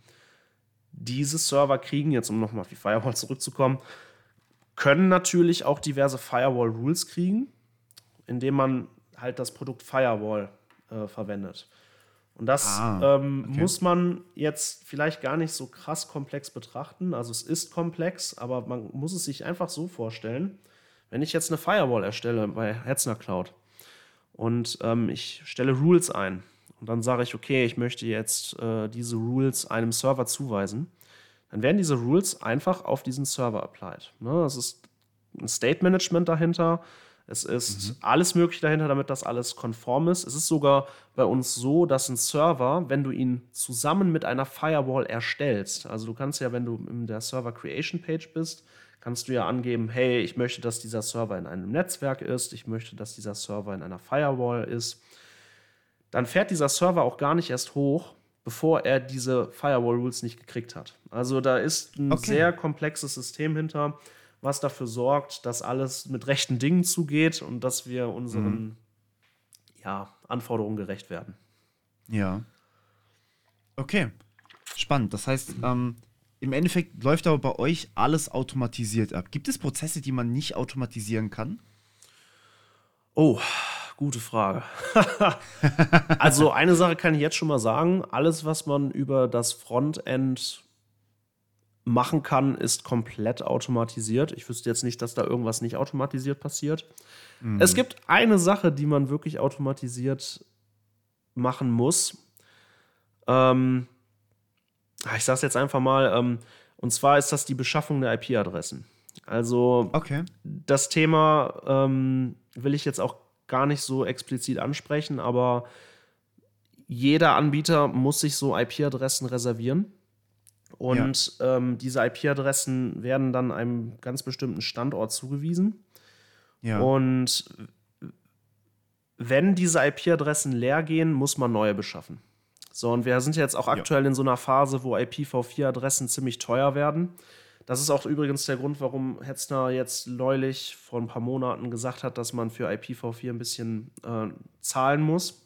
diese Server kriegen, jetzt um nochmal auf die Firewall (laughs) zurückzukommen, können natürlich auch diverse Firewall-Rules kriegen, indem man halt das Produkt Firewall äh, verwendet. Und das ah, ähm, okay. muss man jetzt vielleicht gar nicht so krass komplex betrachten. Also es ist komplex, aber man muss es sich einfach so vorstellen, wenn ich jetzt eine Firewall erstelle bei Hetzner Cloud und ähm, ich stelle Rules ein und dann sage ich, okay, ich möchte jetzt äh, diese Rules einem Server zuweisen, dann werden diese Rules einfach auf diesen Server applied. Ne? Es ist ein State Management dahinter. Es ist mhm. alles Mögliche dahinter, damit das alles konform ist. Es ist sogar bei uns so, dass ein Server, wenn du ihn zusammen mit einer Firewall erstellst, also du kannst ja, wenn du in der Server Creation Page bist, kannst du ja angeben, hey, ich möchte, dass dieser Server in einem Netzwerk ist, ich möchte, dass dieser Server in einer Firewall ist. Dann fährt dieser Server auch gar nicht erst hoch, bevor er diese Firewall-Rules nicht gekriegt hat. Also da ist ein okay. sehr komplexes System hinter, was dafür sorgt, dass alles mit rechten Dingen zugeht und dass wir unseren mhm. ja, Anforderungen gerecht werden. Ja. Okay. Spannend. Das heißt, ähm, im Endeffekt läuft aber bei euch alles automatisiert ab. Gibt es Prozesse, die man nicht automatisieren kann? Oh, gute Frage. (laughs) also eine Sache kann ich jetzt schon mal sagen. Alles, was man über das Frontend machen kann, ist komplett automatisiert. Ich wüsste jetzt nicht, dass da irgendwas nicht automatisiert passiert. Mhm. Es gibt eine Sache, die man wirklich automatisiert machen muss. Ähm, ich sage es jetzt einfach mal, ähm, und zwar ist das die Beschaffung der IP-Adressen. Also okay. das Thema ähm, will ich jetzt auch gar nicht so explizit ansprechen, aber jeder Anbieter muss sich so IP-Adressen reservieren. Und ja. ähm, diese IP-Adressen werden dann einem ganz bestimmten Standort zugewiesen. Ja. Und wenn diese IP-Adressen leer gehen, muss man neue beschaffen. So, und wir sind jetzt auch aktuell ja. in so einer Phase, wo IPv4-Adressen ziemlich teuer werden. Das ist auch übrigens der Grund, warum Hetzner jetzt neulich vor ein paar Monaten gesagt hat, dass man für IPv4 ein bisschen äh, zahlen muss.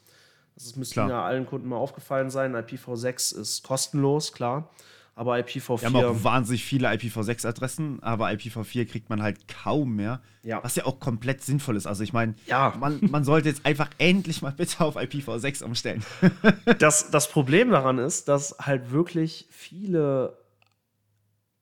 Das müsste ja allen Kunden mal aufgefallen sein. IPv6 ist kostenlos, klar. Aber IPv4. Wir haben auch wahnsinnig viele IPv6-Adressen, aber IPv4 kriegt man halt kaum mehr. Ja. Was ja auch komplett sinnvoll ist. Also ich meine, ja. man, man sollte jetzt einfach endlich mal bitte auf IPv6 umstellen. (laughs) das, das Problem daran ist, dass halt wirklich viele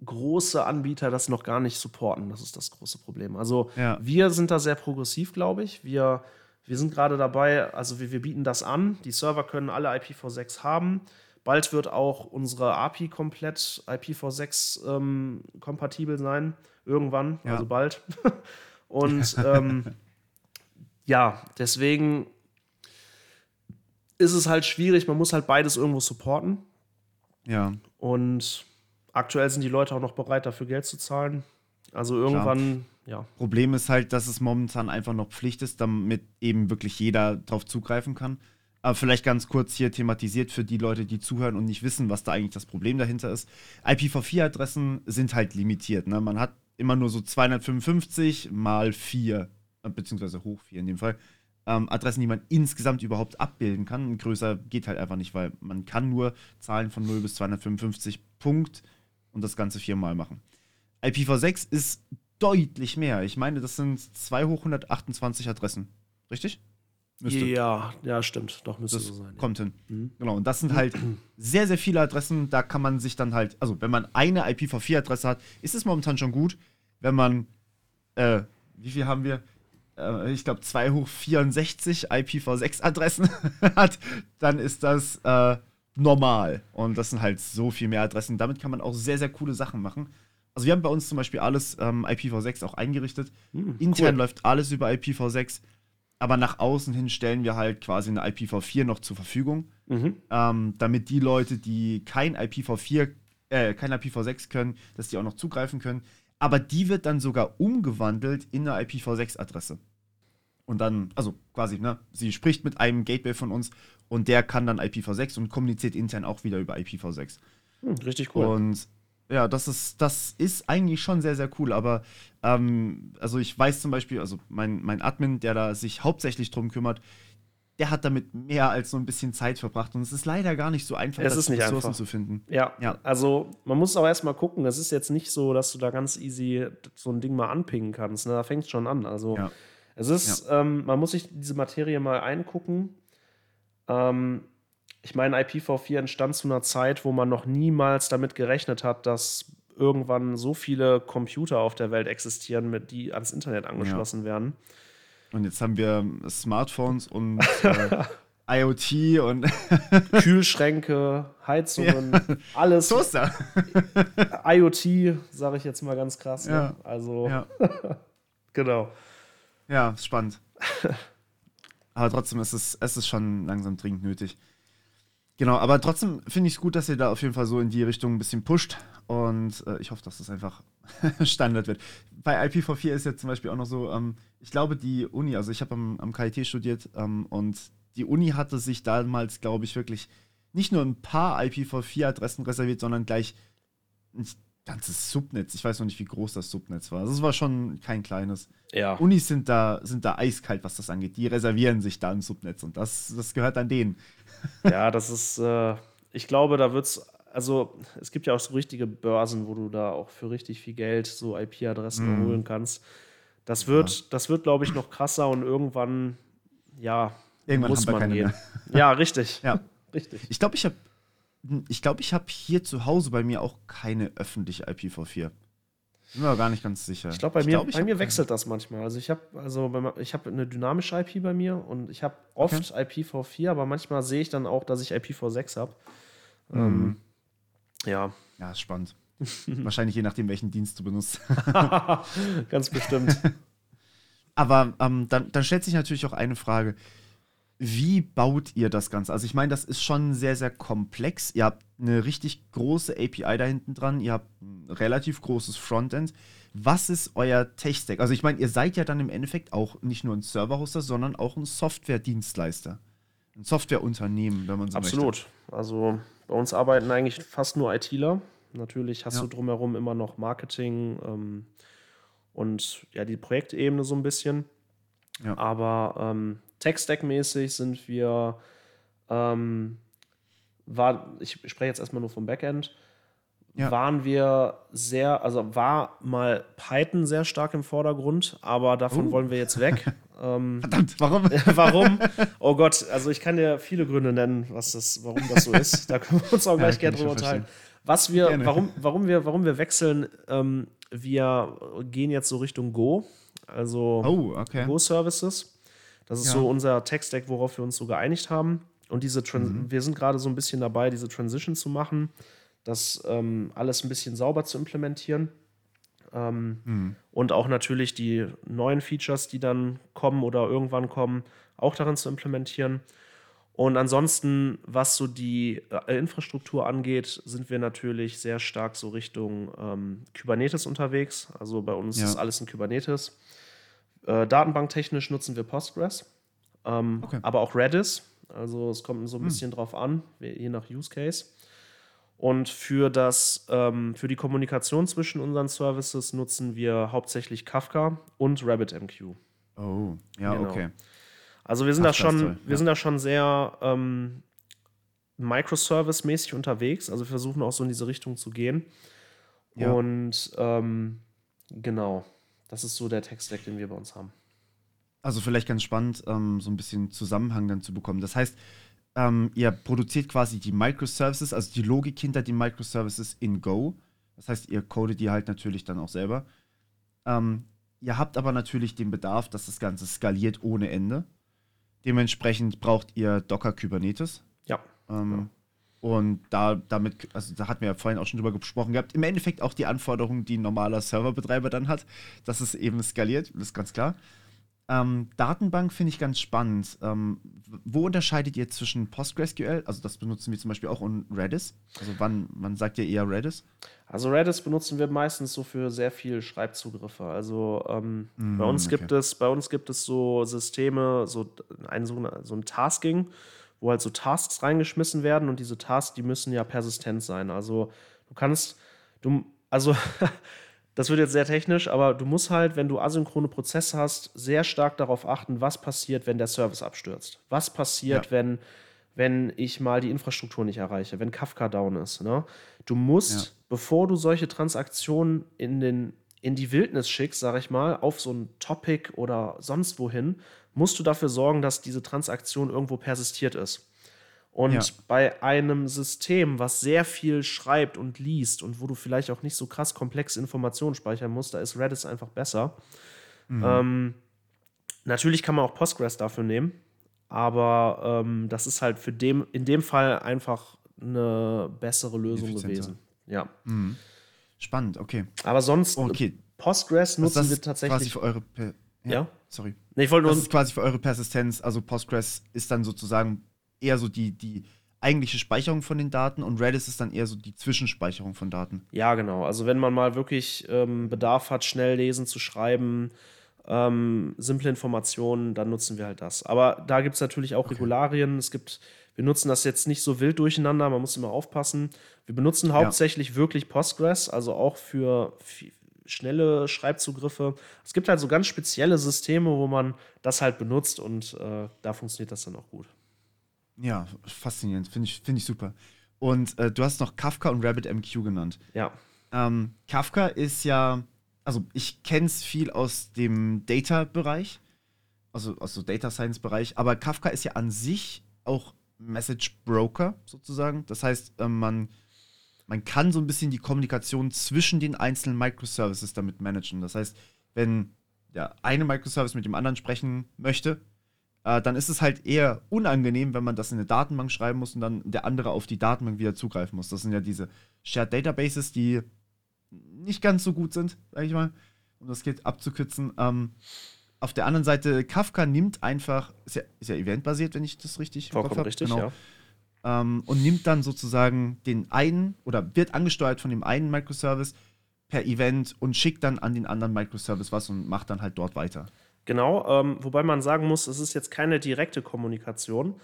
große Anbieter das noch gar nicht supporten. Das ist das große Problem. Also ja. wir sind da sehr progressiv, glaube ich. Wir, wir sind gerade dabei, also wir, wir bieten das an. Die Server können alle IPv6 haben. Bald wird auch unsere API komplett IPv6 ähm, kompatibel sein. Irgendwann, ja. also bald. (laughs) Und ähm, ja, deswegen ist es halt schwierig. Man muss halt beides irgendwo supporten. Ja. Und aktuell sind die Leute auch noch bereit, dafür Geld zu zahlen. Also irgendwann, Klar. ja. Problem ist halt, dass es momentan einfach noch Pflicht ist, damit eben wirklich jeder drauf zugreifen kann. Aber vielleicht ganz kurz hier thematisiert für die Leute, die zuhören und nicht wissen, was da eigentlich das Problem dahinter ist. IPv4-Adressen sind halt limitiert. Ne? Man hat immer nur so 255 mal 4, äh, beziehungsweise hoch 4 in dem Fall, ähm, Adressen, die man insgesamt überhaupt abbilden kann. Größer geht halt einfach nicht, weil man kann nur Zahlen von 0 bis 255 Punkt und das Ganze viermal machen. IPv6 ist deutlich mehr. Ich meine, das sind 228 Adressen. Richtig? Müsste. Ja, ja, stimmt. Doch, müsste das so sein. Kommt hin. Mhm. Genau. Und das sind halt sehr, sehr viele Adressen. Da kann man sich dann halt, also wenn man eine IPv4-Adresse hat, ist es momentan schon gut. Wenn man, äh, wie viel haben wir? Äh, ich glaube, 2 hoch 64 IPv6-Adressen (laughs) hat, dann ist das äh, normal. Und das sind halt so viel mehr Adressen. Damit kann man auch sehr, sehr coole Sachen machen. Also wir haben bei uns zum Beispiel alles ähm, IPv6 auch eingerichtet. Mhm, Intern cool. läuft alles über IPv6 aber nach außen hin stellen wir halt quasi eine IPv4 noch zur Verfügung, mhm. ähm, damit die Leute, die kein IPv4, äh, kein IPv6 können, dass die auch noch zugreifen können. Aber die wird dann sogar umgewandelt in eine IPv6-Adresse. Und dann, also quasi, ne, sie spricht mit einem Gateway von uns und der kann dann IPv6 und kommuniziert intern auch wieder über IPv6. Hm, richtig cool. Und ja, das ist, das ist eigentlich schon sehr, sehr cool. Aber ähm, also ich weiß zum Beispiel, also mein, mein Admin, der da sich hauptsächlich drum kümmert, der hat damit mehr als so ein bisschen Zeit verbracht. Und es ist leider gar nicht so einfach, es ist nicht Ressourcen einfach. zu finden. Ja. ja, also man muss auch erstmal gucken. Es ist jetzt nicht so, dass du da ganz easy so ein Ding mal anpingen kannst. Ne? Da fängt es schon an. Also ja. es ist, ja. ähm, man muss sich diese Materie mal eingucken. Ähm, ich meine, IPv4 entstand zu einer Zeit, wo man noch niemals damit gerechnet hat, dass irgendwann so viele Computer auf der Welt existieren, mit die ans Internet angeschlossen ja. werden. Und jetzt haben wir Smartphones und (laughs) äh, IoT und (laughs) Kühlschränke, Heizungen, ja. alles. Toaster. (laughs) IoT, sage ich jetzt mal ganz krass. Ne? Ja. Ne? Also, ja. genau. Ja, spannend. Aber trotzdem ist es, es ist schon langsam dringend nötig. Genau, aber trotzdem finde ich es gut, dass ihr da auf jeden Fall so in die Richtung ein bisschen pusht. Und äh, ich hoffe, dass das einfach (laughs) Standard wird. Bei IPv4 ist jetzt zum Beispiel auch noch so, ähm, ich glaube, die Uni, also ich habe am, am KIT studiert ähm, und die Uni hatte sich damals, glaube ich, wirklich nicht nur ein paar IPv4-Adressen reserviert, sondern gleich ein ganzes Subnetz. Ich weiß noch nicht, wie groß das Subnetz war. Also es war schon kein kleines. Ja. Unis sind da, sind da eiskalt, was das angeht. Die reservieren sich da ein Subnetz und das, das gehört an denen. Ja, das ist, äh, ich glaube, da wird es, also es gibt ja auch so richtige Börsen, wo du da auch für richtig viel Geld so IP-Adressen mm. holen kannst. Das wird, ja. das wird, glaube ich, noch krasser und irgendwann, ja, irgendwann muss man gehen. Mehr. (laughs) Ja, richtig. ja. richtig. Ich glaube, ich habe ich glaube, ich habe hier zu Hause bei mir auch keine öffentliche IPv4. Bin mir gar nicht ganz sicher. Ich glaube, bei ich mir, glaub, bei mir wechselt das manchmal. Also ich habe also ich habe eine dynamische IP bei mir und ich habe oft okay. IPv4, aber manchmal sehe ich dann auch, dass ich IPv6 habe. Mhm. Ähm, ja. Ja, ist spannend. (laughs) Wahrscheinlich je nachdem, welchen Dienst du benutzt. (laughs) ganz bestimmt. (laughs) aber ähm, dann, dann stellt sich natürlich auch eine Frage. Wie baut ihr das Ganze? Also ich meine, das ist schon sehr, sehr komplex. Ihr habt eine richtig große API da hinten dran, ihr habt ein relativ großes Frontend. Was ist euer Tech-Stack? Also ich meine, ihr seid ja dann im Endeffekt auch nicht nur ein Server-Hoster, sondern auch ein Software-Dienstleister. Ein Softwareunternehmen, wenn man so Absolut. möchte. Also bei uns arbeiten eigentlich fast nur ITler. Natürlich hast ja. du drumherum immer noch Marketing ähm, und ja, die Projektebene so ein bisschen. Ja. Aber ähm, Tech-Stack-mäßig sind wir, ähm, war, ich spreche jetzt erstmal nur vom Backend, ja. waren wir sehr, also war mal Python sehr stark im Vordergrund, aber davon uh. wollen wir jetzt weg. (laughs) ähm, Verdammt, warum? (laughs) warum? Oh Gott, also ich kann dir viele Gründe nennen, was das, warum das so ist. (laughs) Da können wir uns auch gleich ja, gerne drüber unterhalten. Was wir, warum, warum wir, warum wir wechseln, ähm, wir gehen jetzt so Richtung Go, also oh, okay. Go-Services. Das ist ja. so unser Tech-Stack, worauf wir uns so geeinigt haben. Und diese Trans mhm. wir sind gerade so ein bisschen dabei, diese Transition zu machen, das ähm, alles ein bisschen sauber zu implementieren. Ähm, mhm. Und auch natürlich die neuen Features, die dann kommen oder irgendwann kommen, auch darin zu implementieren. Und ansonsten, was so die äh, Infrastruktur angeht, sind wir natürlich sehr stark so Richtung ähm, Kubernetes unterwegs. Also bei uns ja. ist alles in Kubernetes. Äh, datenbanktechnisch nutzen wir Postgres, ähm, okay. aber auch Redis. Also es kommt so ein hm. bisschen hm. drauf an, je nach Use Case. Und für, das, ähm, für die Kommunikation zwischen unseren Services nutzen wir hauptsächlich Kafka und RabbitMQ. Oh, ja, genau. okay. Also wir sind Ach, da schon, toll, wir sind da schon sehr ähm, Microservice-mäßig unterwegs. Also wir versuchen auch so in diese Richtung zu gehen. Ja. Und ähm, genau, das ist so der Tech-Stack, den wir bei uns haben. Also vielleicht ganz spannend, ähm, so ein bisschen Zusammenhang dann zu bekommen. Das heißt, ähm, ihr produziert quasi die Microservices, also die Logik hinter den Microservices in Go. Das heißt, ihr codet die halt natürlich dann auch selber. Ähm, ihr habt aber natürlich den Bedarf, dass das Ganze skaliert ohne Ende. Dementsprechend braucht ihr Docker Kubernetes. Ja. Ähm, ja. Und da, damit, also da hatten wir ja vorhin auch schon drüber gesprochen gehabt, im Endeffekt auch die Anforderungen, die ein normaler Serverbetreiber dann hat, dass es eben skaliert, das ist ganz klar. Ähm, Datenbank finde ich ganz spannend. Ähm, wo unterscheidet ihr zwischen PostgreSQL, also das benutzen wir zum Beispiel auch, und Redis? Also wann, wann sagt ihr eher Redis? Also Redis benutzen wir meistens so für sehr viel Schreibzugriffe. Also ähm, mm, bei uns okay. gibt es, bei uns gibt es so Systeme, so ein, so ein Tasking, wo halt so Tasks reingeschmissen werden und diese Tasks, die müssen ja persistent sein. Also du kannst, du, also (laughs) das wird jetzt sehr technisch, aber du musst halt, wenn du asynchrone Prozesse hast, sehr stark darauf achten, was passiert, wenn der Service abstürzt. Was passiert, ja. wenn, wenn ich mal die Infrastruktur nicht erreiche, wenn Kafka down ist. Ne? Du musst, ja. bevor du solche Transaktionen in, den, in die Wildnis schickst, sag ich mal, auf so ein Topic oder sonst wohin, musst du dafür sorgen, dass diese Transaktion irgendwo persistiert ist. Und ja. bei einem System, was sehr viel schreibt und liest und wo du vielleicht auch nicht so krass komplexe Informationen speichern musst, da ist Redis einfach besser. Mhm. Ähm, natürlich kann man auch Postgres dafür nehmen, aber ähm, das ist halt für dem, in dem Fall einfach eine bessere Lösung gewesen. Ja. Mhm. Spannend, okay. Aber sonst, okay. Postgres nutzen wir tatsächlich. Quasi für eure ja? ja? Sorry. Nee, ich wollte nur. Das ist quasi für eure Persistenz. Also Postgres ist dann sozusagen eher so die, die eigentliche Speicherung von den Daten und Redis ist dann eher so die Zwischenspeicherung von Daten. Ja, genau. Also wenn man mal wirklich ähm, Bedarf hat, schnell lesen zu schreiben, ähm, simple Informationen, dann nutzen wir halt das. Aber da gibt es natürlich auch okay. Regularien. Es gibt, wir nutzen das jetzt nicht so wild durcheinander, man muss immer aufpassen. Wir benutzen hauptsächlich ja. wirklich Postgres, also auch für schnelle Schreibzugriffe. Es gibt halt so ganz spezielle Systeme, wo man das halt benutzt und äh, da funktioniert das dann auch gut. Ja, faszinierend. Finde ich, find ich super. Und äh, du hast noch Kafka und RabbitMQ genannt. Ja. Ähm, Kafka ist ja, also ich kenne es viel aus dem Data-Bereich, also aus dem Data Science-Bereich, aber Kafka ist ja an sich auch Message Broker sozusagen. Das heißt, äh, man, man kann so ein bisschen die Kommunikation zwischen den einzelnen Microservices damit managen. Das heißt, wenn der eine Microservice mit dem anderen sprechen möchte, äh, dann ist es halt eher unangenehm, wenn man das in eine Datenbank schreiben muss und dann der andere auf die Datenbank wieder zugreifen muss. Das sind ja diese Shared Databases, die nicht ganz so gut sind, sag ich mal, um das geht abzukürzen. Ähm, auf der anderen Seite, Kafka nimmt einfach, ist ja, ist ja eventbasiert, wenn ich das richtig Vollkommen richtig, genau. ja. Ähm, und nimmt dann sozusagen den einen oder wird angesteuert von dem einen Microservice per Event und schickt dann an den anderen Microservice was und macht dann halt dort weiter. Genau, ähm, wobei man sagen muss, es ist jetzt keine direkte Kommunikation.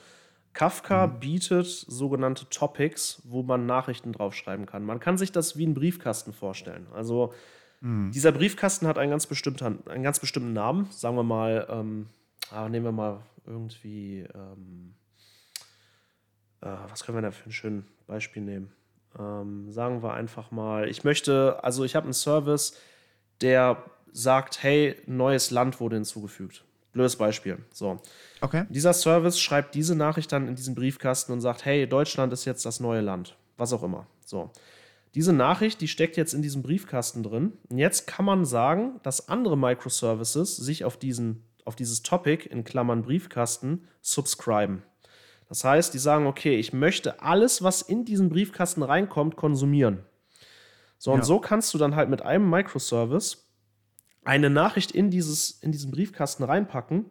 Kafka mhm. bietet sogenannte Topics, wo man Nachrichten draufschreiben kann. Man kann sich das wie einen Briefkasten vorstellen. Also mhm. dieser Briefkasten hat einen ganz, bestimmten, einen ganz bestimmten Namen. Sagen wir mal, ähm, ah, nehmen wir mal irgendwie, ähm, äh, was können wir da für ein schönes Beispiel nehmen? Ähm, sagen wir einfach mal, ich möchte, also ich habe einen Service, der sagt, hey, neues Land wurde hinzugefügt. Blödes Beispiel. So. Okay. Dieser Service schreibt diese Nachricht dann in diesen Briefkasten und sagt, hey, Deutschland ist jetzt das neue Land. Was auch immer. So. Diese Nachricht, die steckt jetzt in diesem Briefkasten drin. Und jetzt kann man sagen, dass andere Microservices sich auf, diesen, auf dieses Topic in Klammern Briefkasten subscriben. Das heißt, die sagen, okay, ich möchte alles, was in diesen Briefkasten reinkommt, konsumieren. So, und ja. so kannst du dann halt mit einem Microservice eine Nachricht in, dieses, in diesen Briefkasten reinpacken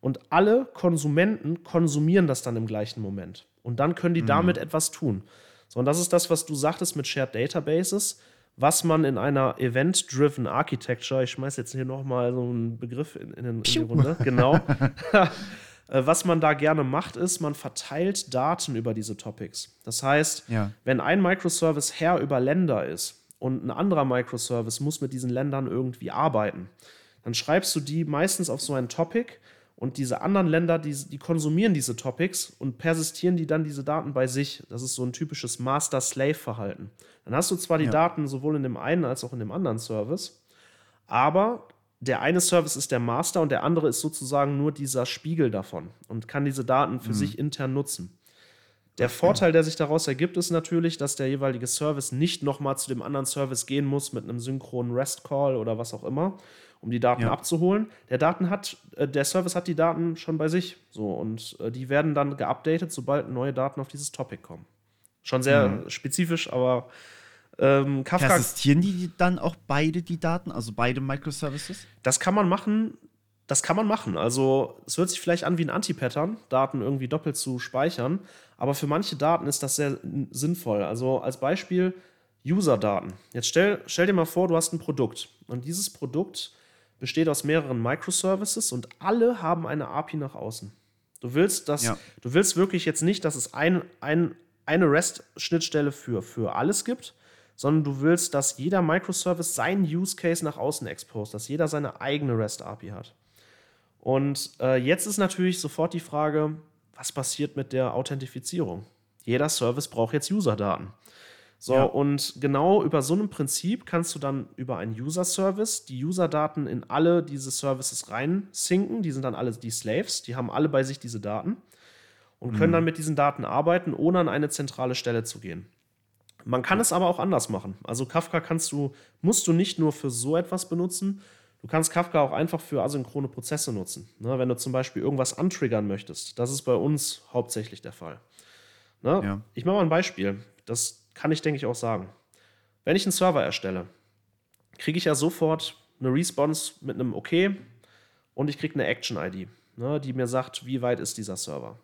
und alle Konsumenten konsumieren das dann im gleichen Moment. Und dann können die mhm. damit etwas tun. So, und das ist das, was du sagtest mit Shared Databases, was man in einer Event-Driven Architecture, ich schmeiß jetzt hier nochmal so einen Begriff in, in, in die Runde, genau. (laughs) (laughs) Äh, was man da gerne macht, ist, man verteilt Daten über diese Topics. Das heißt, ja. wenn ein Microservice Herr über Länder ist, und ein anderer Microservice muss mit diesen Ländern irgendwie arbeiten. Dann schreibst du die meistens auf so ein Topic und diese anderen Länder, die, die konsumieren diese Topics und persistieren die dann diese Daten bei sich. Das ist so ein typisches Master-Slave-Verhalten. Dann hast du zwar die ja. Daten sowohl in dem einen als auch in dem anderen Service, aber der eine Service ist der Master und der andere ist sozusagen nur dieser Spiegel davon und kann diese Daten für mhm. sich intern nutzen. Der Vorteil, der sich daraus ergibt, ist natürlich, dass der jeweilige Service nicht nochmal zu dem anderen Service gehen muss mit einem synchronen REST-Call oder was auch immer, um die Daten ja. abzuholen. Der Daten hat, äh, der Service hat die Daten schon bei sich. So, und äh, die werden dann geupdatet, sobald neue Daten auf dieses Topic kommen. Schon sehr mhm. spezifisch, aber ähm, Kafka. Persistieren die dann auch beide die Daten, also beide Microservices? Das kann man machen das kann man machen. Also es hört sich vielleicht an wie ein Anti-Pattern, Daten irgendwie doppelt zu speichern, aber für manche Daten ist das sehr sinnvoll. Also als Beispiel User-Daten. Jetzt stell, stell dir mal vor, du hast ein Produkt und dieses Produkt besteht aus mehreren Microservices und alle haben eine API nach außen. Du willst, dass, ja. du willst wirklich jetzt nicht, dass es ein, ein, eine REST-Schnittstelle für, für alles gibt, sondern du willst, dass jeder Microservice seinen Use Case nach außen expost, dass jeder seine eigene REST-API hat. Und äh, jetzt ist natürlich sofort die Frage, was passiert mit der Authentifizierung? Jeder Service braucht jetzt User-Daten. So, ja. und genau über so einem Prinzip kannst du dann über einen User-Service die User-Daten in alle diese Services reinsinken. Die sind dann alle die Slaves, die haben alle bei sich diese Daten und können mhm. dann mit diesen Daten arbeiten, ohne an eine zentrale Stelle zu gehen. Man kann es aber auch anders machen. Also Kafka kannst du, musst du nicht nur für so etwas benutzen, Du kannst Kafka auch einfach für asynchrone Prozesse nutzen. Ne, wenn du zum Beispiel irgendwas antriggern möchtest, das ist bei uns hauptsächlich der Fall. Ne? Ja. Ich mache mal ein Beispiel. Das kann ich, denke ich, auch sagen. Wenn ich einen Server erstelle, kriege ich ja sofort eine Response mit einem OK und ich kriege eine Action-ID, ne, die mir sagt, wie weit ist dieser Server.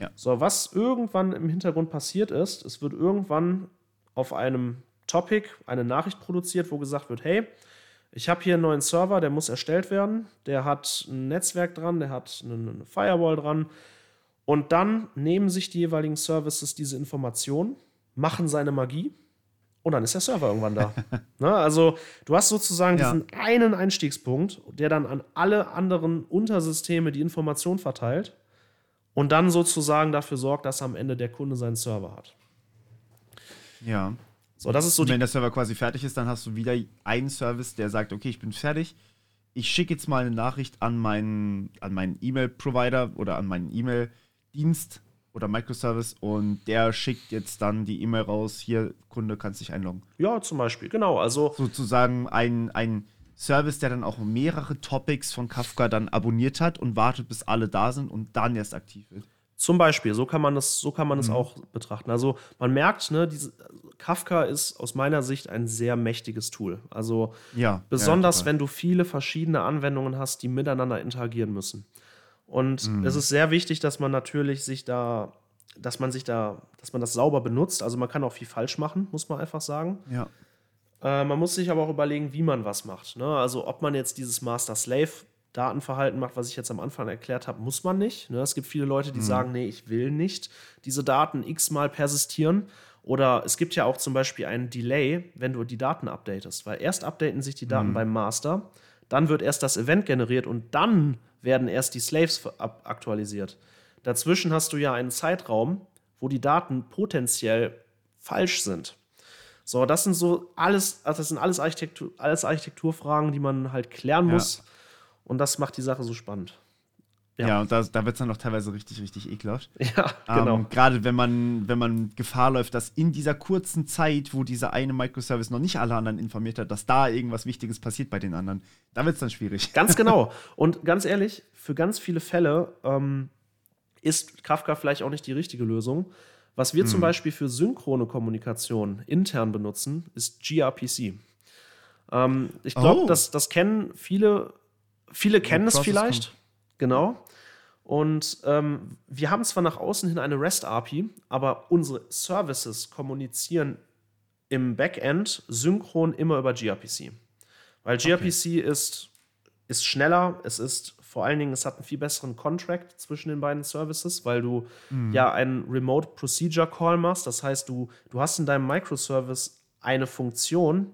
Ja. So, was irgendwann im Hintergrund passiert ist, es wird irgendwann auf einem Topic eine Nachricht produziert, wo gesagt wird, hey, ich habe hier einen neuen Server, der muss erstellt werden. Der hat ein Netzwerk dran, der hat eine Firewall dran. Und dann nehmen sich die jeweiligen Services diese Informationen, machen seine Magie und dann ist der Server irgendwann da. Na, (laughs) ne, also du hast sozusagen ja. diesen einen Einstiegspunkt, der dann an alle anderen Untersysteme die Information verteilt und dann sozusagen dafür sorgt, dass am Ende der Kunde seinen Server hat. Ja. So, das ist so. Und wenn der Server quasi fertig ist, dann hast du wieder einen Service, der sagt, okay, ich bin fertig. Ich schicke jetzt mal eine Nachricht an meinen an meinen E-Mail-Provider oder an meinen E-Mail-Dienst oder Microservice und der schickt jetzt dann die E-Mail raus, hier, Kunde, kannst dich einloggen. Ja, zum Beispiel, genau. Also sozusagen ein, ein Service, der dann auch mehrere Topics von Kafka dann abonniert hat und wartet, bis alle da sind und dann erst aktiv wird. Zum Beispiel, so kann man das, so kann man es mhm. auch betrachten. Also man merkt, ne, diese, Kafka ist aus meiner Sicht ein sehr mächtiges Tool. Also ja, besonders ja, wenn du viele verschiedene Anwendungen hast, die miteinander interagieren müssen. Und mhm. es ist sehr wichtig, dass man natürlich sich da, dass man sich da, dass man das sauber benutzt. Also man kann auch viel falsch machen, muss man einfach sagen. Ja. Äh, man muss sich aber auch überlegen, wie man was macht. Ne? Also ob man jetzt dieses Master-Slave Datenverhalten macht, was ich jetzt am Anfang erklärt habe, muss man nicht. Ne? Es gibt viele Leute, die mhm. sagen, nee, ich will nicht diese Daten x-mal persistieren. Oder es gibt ja auch zum Beispiel einen Delay, wenn du die Daten updatest. Weil erst updaten sich die Daten mhm. beim Master, dann wird erst das Event generiert und dann werden erst die Slaves aktualisiert. Dazwischen hast du ja einen Zeitraum, wo die Daten potenziell falsch sind. So, das sind so alles, also das sind alles, Architektur, alles Architekturfragen, die man halt klären muss. Ja. Und das macht die Sache so spannend. Ja, ja und da, da wird es dann noch teilweise richtig, richtig ekelhaft. (laughs) Ja, genau. Ähm, Gerade wenn man, wenn man Gefahr läuft, dass in dieser kurzen Zeit, wo dieser eine Microservice noch nicht alle anderen informiert hat, dass da irgendwas Wichtiges passiert bei den anderen, da wird es dann schwierig. (laughs) Ganz genau. (laughs) Und ganz ehrlich, für ganz viele Fälle ähm, ist Kafka vielleicht auch nicht die richtige Lösung. Was wir hm. zum Beispiel für synchrone Kommunikation intern benutzen, ist gRPC. Ähm, ich glaube, oh. das, das kennen viele, viele kennen es vielleicht. Genau. Und ähm, wir haben zwar nach außen hin eine REST-API, aber unsere Services kommunizieren im Backend synchron immer über gRPC. Weil gRPC okay. ist, ist schneller, es ist vor allen Dingen, es hat einen viel besseren Contract zwischen den beiden Services, weil du mhm. ja einen Remote Procedure Call machst. Das heißt, du, du hast in deinem Microservice eine Funktion,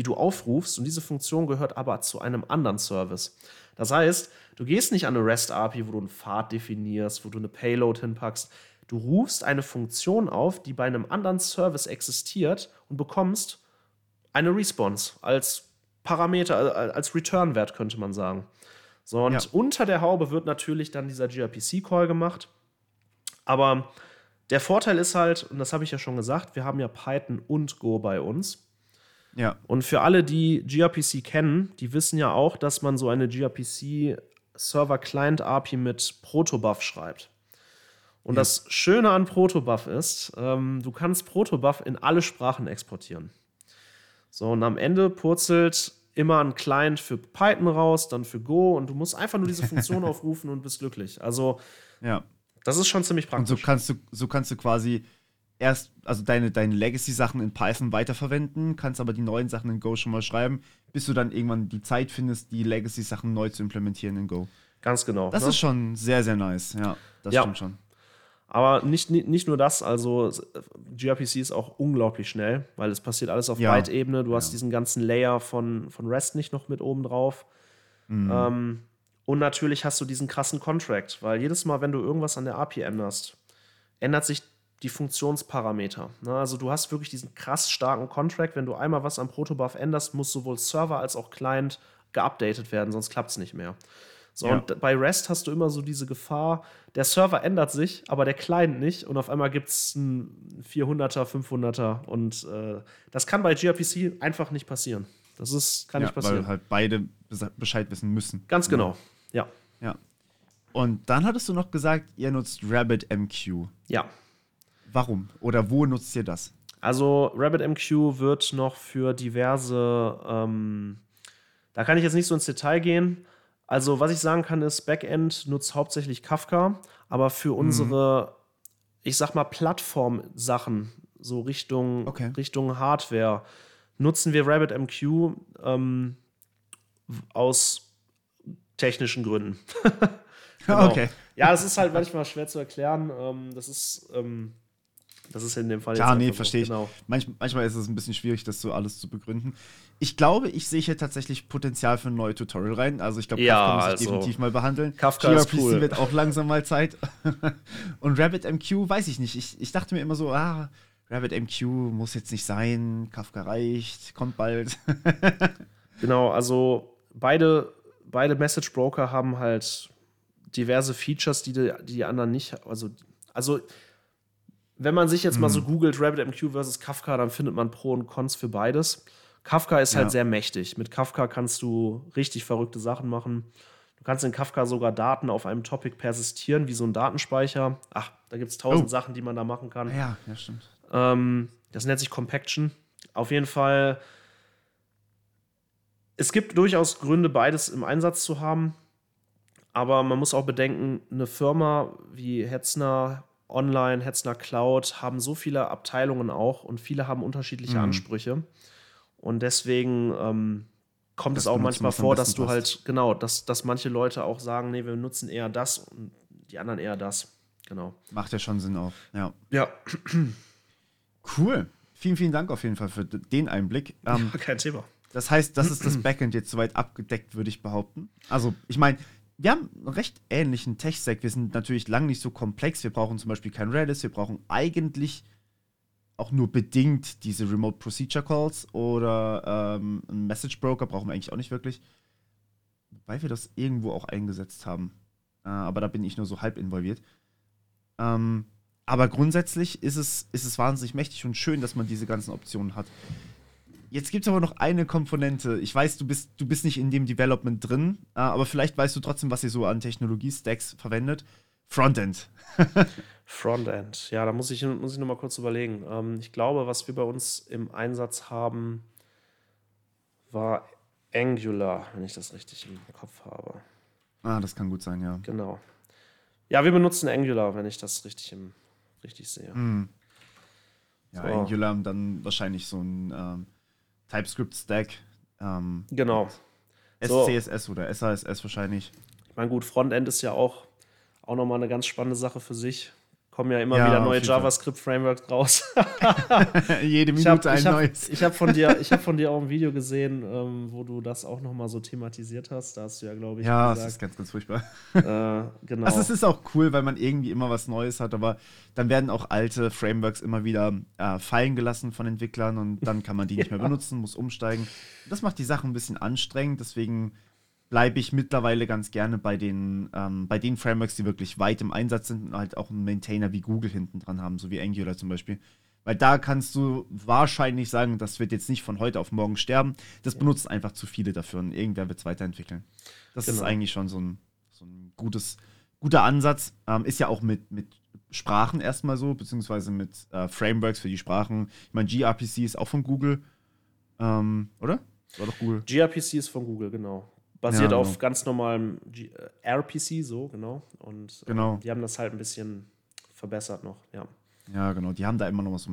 die du aufrufst und diese Funktion gehört aber zu einem anderen Service. Das heißt, du gehst nicht an eine REST-API, wo du einen Pfad definierst, wo du eine Payload hinpackst. Du rufst eine Funktion auf, die bei einem anderen Service existiert und bekommst eine Response als Parameter, als Return-Wert, könnte man sagen. So, und ja. unter der Haube wird natürlich dann dieser gRPC-Call gemacht. Aber der Vorteil ist halt, und das habe ich ja schon gesagt, wir haben ja Python und Go bei uns. Ja. Und für alle, die gRPC kennen, die wissen ja auch, dass man so eine gRPC Server Client API mit Protobuf schreibt. Und ja. das Schöne an Protobuf ist, ähm, du kannst Protobuf in alle Sprachen exportieren. So, und am Ende purzelt immer ein Client für Python raus, dann für Go und du musst einfach nur diese Funktion (laughs) aufrufen und bist glücklich. Also, ja. das ist schon ziemlich praktisch. Und so kannst du, so kannst du quasi erst, also deine, deine Legacy-Sachen in Python weiterverwenden, kannst aber die neuen Sachen in Go schon mal schreiben, bis du dann irgendwann die Zeit findest, die Legacy-Sachen neu zu implementieren in Go. Ganz genau. Das ne? ist schon sehr, sehr nice, ja. Das ja. stimmt schon. Aber nicht, nicht nur das, also gRPC ist auch unglaublich schnell, weil es passiert alles auf ja. Byte-Ebene. Du ja. hast diesen ganzen Layer von, von REST nicht noch mit oben drauf. Mhm. Ähm, und natürlich hast du diesen krassen Contract, weil jedes Mal, wenn du irgendwas an der API änderst, ändert sich die Funktionsparameter. Ne? Also du hast wirklich diesen krass starken Contract. Wenn du einmal was am Protobuf änderst, muss sowohl Server als auch Client geupdatet werden, sonst klappt es nicht mehr. So, ja. und bei REST hast du immer so diese Gefahr, der Server ändert sich, aber der Client nicht. Und auf einmal gibt es einen 400er, 500er. Und äh, das kann bei gRPC einfach nicht passieren. Das ist, kann ja, nicht passieren. Weil halt beide Bescheid wissen müssen. Ganz genau, ja. Ja. Und dann hattest du noch gesagt, ihr nutzt RabbitMQ. Ja. Warum? Oder wo nutzt ihr das? Also RabbitMQ wird noch für diverse, ähm, da kann ich jetzt nicht so ins Detail gehen, also, was ich sagen kann, ist, Backend nutzt hauptsächlich Kafka, aber für mhm. unsere, ich sag mal, Plattform-Sachen, so Richtung, okay. Richtung Hardware, nutzen wir RabbitMQ ähm, aus technischen Gründen. (laughs) genau. Okay. Ja, es ist halt manchmal schwer zu erklären. Ähm, das ist ähm, das ist in dem Fall Klar, nee, verstehe ich. Genau. Manch, manchmal ist es ein bisschen schwierig, das so alles zu begründen. Ich glaube, ich sehe hier tatsächlich Potenzial für ein neues Tutorial rein. Also ich glaube, ja, Kafka muss ich also, definitiv mal behandeln. Kafka ist cool. wird auch langsam mal Zeit. (laughs) Und RabbitMQ weiß ich nicht. Ich, ich dachte mir immer so, ah, RabbitMQ muss jetzt nicht sein, Kafka reicht, kommt bald. (laughs) genau, also beide, beide Message Broker haben halt diverse Features, die die, die anderen nicht, also, also wenn man sich jetzt mhm. mal so mhm. googelt, RabbitMQ versus Kafka, dann findet man Pro und Cons für beides. Kafka ist halt ja. sehr mächtig. Mit Kafka kannst du richtig verrückte Sachen machen. Du kannst in Kafka sogar Daten auf einem Topic persistieren, wie so ein Datenspeicher. Ach, da gibt es tausend oh. Sachen, die man da machen kann. Ja, ja, stimmt. Ähm, das nennt sich Compaction. Auf jeden Fall, es gibt durchaus Gründe, beides im Einsatz zu haben. Aber man muss auch bedenken, eine Firma wie Hetzner Online, Hetzner Cloud haben so viele Abteilungen auch und viele haben unterschiedliche mhm. Ansprüche. Und deswegen ähm, kommt es auch manchmal vor, dass du passt. halt, genau, dass, dass manche Leute auch sagen, nee, wir nutzen eher das und die anderen eher das. Genau. Macht ja schon Sinn auch, ja. Ja. Cool. Vielen, vielen Dank auf jeden Fall für den Einblick. (laughs) Ähm, ja, kein Thema. Das heißt, das ist das Backend jetzt soweit abgedeckt, würde ich behaupten. Also, ich meine, wir haben einen recht ähnlichen Tech-Stack. Wir sind natürlich lang nicht so komplex. Wir brauchen zum Beispiel kein Redis. Wir brauchen eigentlich auch nur bedingt diese Remote Procedure Calls oder ähm, einen Message Broker brauchen wir eigentlich auch nicht wirklich. Wobei wir das irgendwo auch eingesetzt haben. Äh, aber da bin ich nur so halb involviert. Ähm, aber grundsätzlich ist es, ist es wahnsinnig mächtig und schön, dass man diese ganzen Optionen hat. Jetzt gibt es aber noch eine Komponente. Ich weiß, du bist, du bist nicht in dem Development drin, äh, aber vielleicht weißt du trotzdem, was ihr so an Technologie-Stacks verwendet. Frontend. (laughs) Frontend, ja, da muss ich, muss ich nochmal kurz überlegen. Ähm, ich glaube, was wir bei uns im Einsatz haben, war Angular, wenn ich das richtig im Kopf habe. Ah, das kann gut sein, ja. Genau. Ja, wir benutzen Angular, wenn ich das richtig, im, richtig sehe. Mm. Ja, so. Angular dann wahrscheinlich so ein ähm, TypeScript-Stack. Ähm, genau. SCSS so. oder SASS wahrscheinlich. Ich meine, gut, Frontend ist ja auch, auch nochmal eine ganz spannende Sache für sich kommen ja immer ja, wieder neue JavaScript-Frameworks raus. (laughs) Jede Minute hab, ein hab, neues. Ich habe von, dir, (laughs) hab von dir auch ein Video gesehen, ähm, wo du das auch nochmal so thematisiert hast. Da hast du ja, glaube ich, Ja, gesagt, das ist ganz, ganz furchtbar. Äh, (laughs) genau. Also es ist auch cool, weil man irgendwie immer was Neues hat, aber dann werden auch alte Frameworks immer wieder äh, fallen gelassen von Entwicklern und dann kann man die nicht mehr benutzen, muss umsteigen. Das macht die Sache ein bisschen anstrengend, deswegen bleibe ich mittlerweile ganz gerne bei den, ähm, bei den Frameworks, die wirklich weit im Einsatz sind und halt auch einen Maintainer wie Google hinten dran haben, so wie Angular zum Beispiel. Weil da kannst du wahrscheinlich sagen, das wird jetzt nicht von heute auf morgen sterben. Das ja. benutzen einfach zu viele dafür und irgendwer wird es weiterentwickeln. Das genau. ist eigentlich schon so ein, so ein gutes, guter Ansatz. Ähm, ist ja auch mit, mit Sprachen erstmal so, beziehungsweise mit äh, Frameworks für die Sprachen. Ich meine, gRPC ist auch von Google, ähm, oder? War doch Google. gRPC ist von Google, genau. Basiert ja, genau. auf ganz normalem G äh, RPC, so, genau. Und äh, genau. die haben das halt ein bisschen verbessert noch, ja. Ja, genau. Die haben da immer noch so,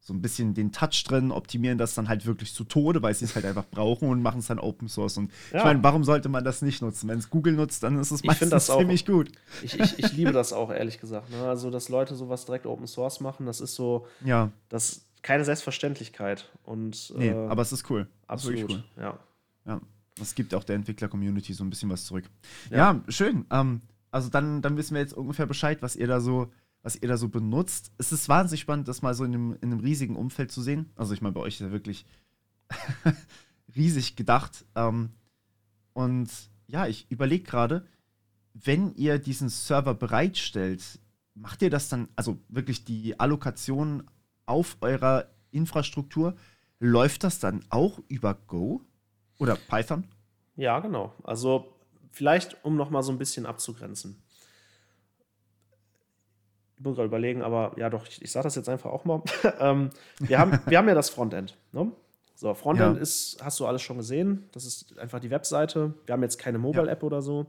so ein bisschen den Touch drin, optimieren das dann halt wirklich zu Tode, weil sie es halt einfach brauchen und machen es dann Open Source. Und ja. ich meine, warum sollte man das nicht nutzen? Wenn es Google nutzt, dann ist es meistens das auch, ziemlich gut. Ich, ich, ich liebe das auch, ehrlich gesagt. Ne? Also, dass Leute sowas direkt Open Source machen, das ist so. Ja. Das keine Selbstverständlichkeit. Und, nee, äh, aber es ist cool. Absolut. Ist cool. Ja. Ja. Es gibt auch der Entwickler-Community so ein bisschen was zurück. Ja, ja schön. Ähm, also dann, dann wissen wir jetzt ungefähr Bescheid, was ihr da so, was ihr da so benutzt. Es ist wahnsinnig spannend, das mal so in einem, in einem riesigen Umfeld zu sehen. Also ich meine, bei euch ist ja wirklich (laughs) riesig gedacht. Ähm, und ja, ich überlege gerade, wenn ihr diesen Server bereitstellt, macht ihr das dann, also wirklich die Allokation auf eurer Infrastruktur, läuft das dann auch über Go? Oder Python? Ja, genau. Also vielleicht, um noch mal so ein bisschen abzugrenzen. Ich muss gerade überlegen, aber ja doch, ich, ich sage das jetzt einfach auch mal. (laughs) ähm, wir, haben, wir haben ja das Frontend. Ne? So, Frontend ja. ist, hast du alles schon gesehen. Das ist einfach die Webseite. Wir haben jetzt keine Mobile-App ja. oder so.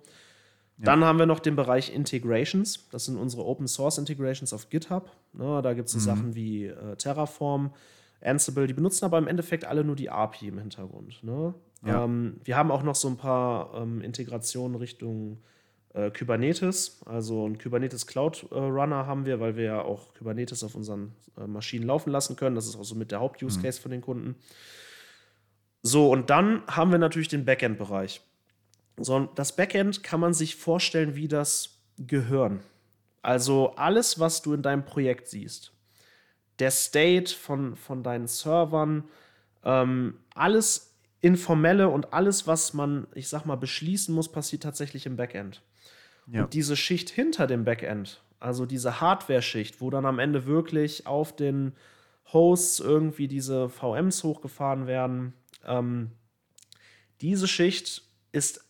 Dann haben wir noch den Bereich Integrations. Das sind unsere Open Source Integrations auf GitHub. Ne, da gibt es so mhm. Sachen wie äh, Terraform, Ansible. Die benutzen aber im Endeffekt alle nur die API im Hintergrund. Ne? Ja. Ähm, wir haben auch noch so ein paar ähm, Integrationen Richtung äh, Kubernetes. Also ein Kubernetes Cloud äh, Runner haben wir, weil wir ja auch Kubernetes auf unseren äh, Maschinen laufen lassen können. Das ist auch so mit der Haupt-Use-Case mhm. von den Kunden. So, und dann haben wir natürlich den Backend-Bereich. So, das Backend kann man sich vorstellen wie das Gehirn. Also alles, was du in deinem Projekt siehst. Der State von, von deinen Servern, ähm, alles Informelle und alles, was man, ich sag mal, beschließen muss, passiert tatsächlich im Backend. Ja. Und diese Schicht hinter dem Backend, also diese Hardware-Schicht, wo dann am Ende wirklich auf den Hosts irgendwie diese VMs hochgefahren werden, ähm, diese Schicht ist,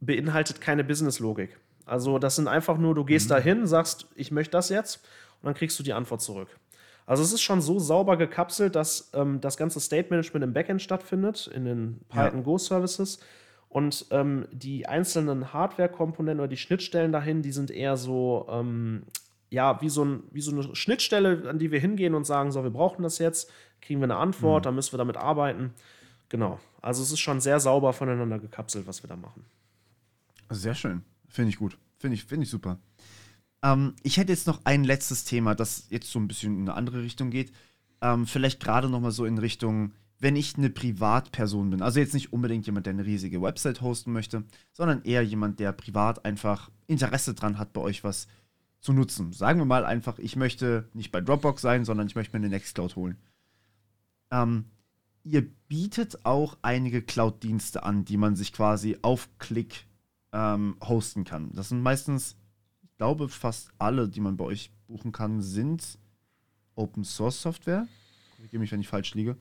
beinhaltet keine Business-Logik. Also das sind einfach nur, du gehst mhm. dahin, sagst, ich möchte das jetzt und dann kriegst du die Antwort zurück. Also es ist schon so sauber gekapselt, dass ähm, das ganze State Management im Backend stattfindet, in den Python ja. Go Services. Und ähm, die einzelnen Hardware-Komponenten oder die Schnittstellen dahin, die sind eher so, ähm, ja, wie so, ein, wie so eine Schnittstelle, an die wir hingehen und sagen, so, wir brauchen das jetzt, kriegen wir eine Antwort, mhm. dann müssen wir damit arbeiten. genau. Also es ist schon sehr sauber voneinander gekapselt, was wir da machen. Sehr schön. Finde ich gut. Finde ich, find ich super. Ähm, ich hätte jetzt noch ein letztes Thema, das jetzt so ein bisschen in eine andere Richtung geht. Ähm, vielleicht gerade noch mal so in Richtung, wenn ich eine Privatperson bin. Also jetzt nicht unbedingt jemand, der eine riesige Website hosten möchte, sondern eher jemand, der privat einfach Interesse dran hat, bei euch was zu nutzen. Sagen wir mal einfach, ich möchte nicht bei Dropbox sein, sondern ich möchte mir eine Nextcloud holen. Ähm, ihr bietet auch einige Cloud-Dienste an, die man sich quasi auf Klick ähm, hosten kann. Das sind meistens, glaube, fast alle, die man bei euch buchen kann, sind Open Source Software. Ich gebe mich, wenn ich falsch liege.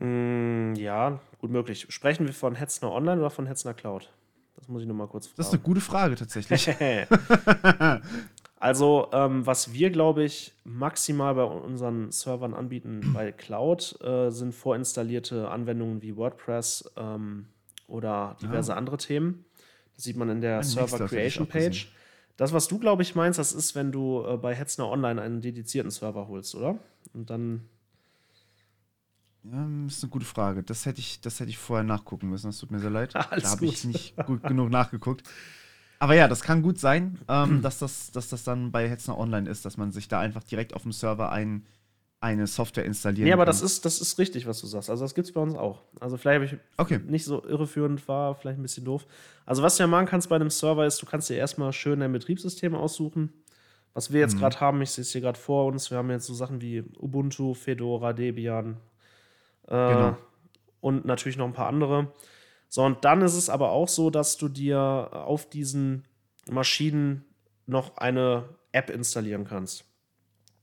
Mm, ja, gut möglich. Sprechen wir von Hetzner Online oder von Hetzner Cloud? Das muss ich nur mal kurz fragen. Das ist eine gute Frage tatsächlich. (laughs) also, ähm, was wir, glaube ich, maximal bei unseren Servern anbieten (clears throat) bei Cloud, äh, sind vorinstallierte Anwendungen wie WordPress ähm, oder diverse ah. andere Themen. Das sieht man in der Server Creation Page. Das, was du, glaube ich, meinst, das ist, wenn du äh, bei Hetzner Online einen dedizierten Server holst, oder? Und dann. Ja, das ist eine gute Frage. Das hätte ich, das hätte ich vorher nachgucken müssen. Das tut mir sehr leid. (laughs) Alles da habe ich nicht gut genug nachgeguckt. Aber ja, das kann gut sein, ähm, (clears throat) dass, das, dass das dann bei Hetzner Online ist, dass man sich da einfach direkt auf dem Server ein eine Software installieren Nee, aber kann. das ist, das ist richtig, was du sagst. Also das gibt es bei uns auch. Also vielleicht habe ich okay. nicht so irreführend war, vielleicht ein bisschen doof. Also was du ja machen kannst bei einem Server ist, du kannst dir erstmal schön dein Betriebssystem aussuchen. Was wir jetzt mhm. gerade haben, ich sehe es hier gerade vor uns, wir haben jetzt so Sachen wie Ubuntu, Fedora, Debian äh, genau. und natürlich noch ein paar andere. So, und dann ist es aber auch so, dass du dir auf diesen Maschinen noch eine App installieren kannst.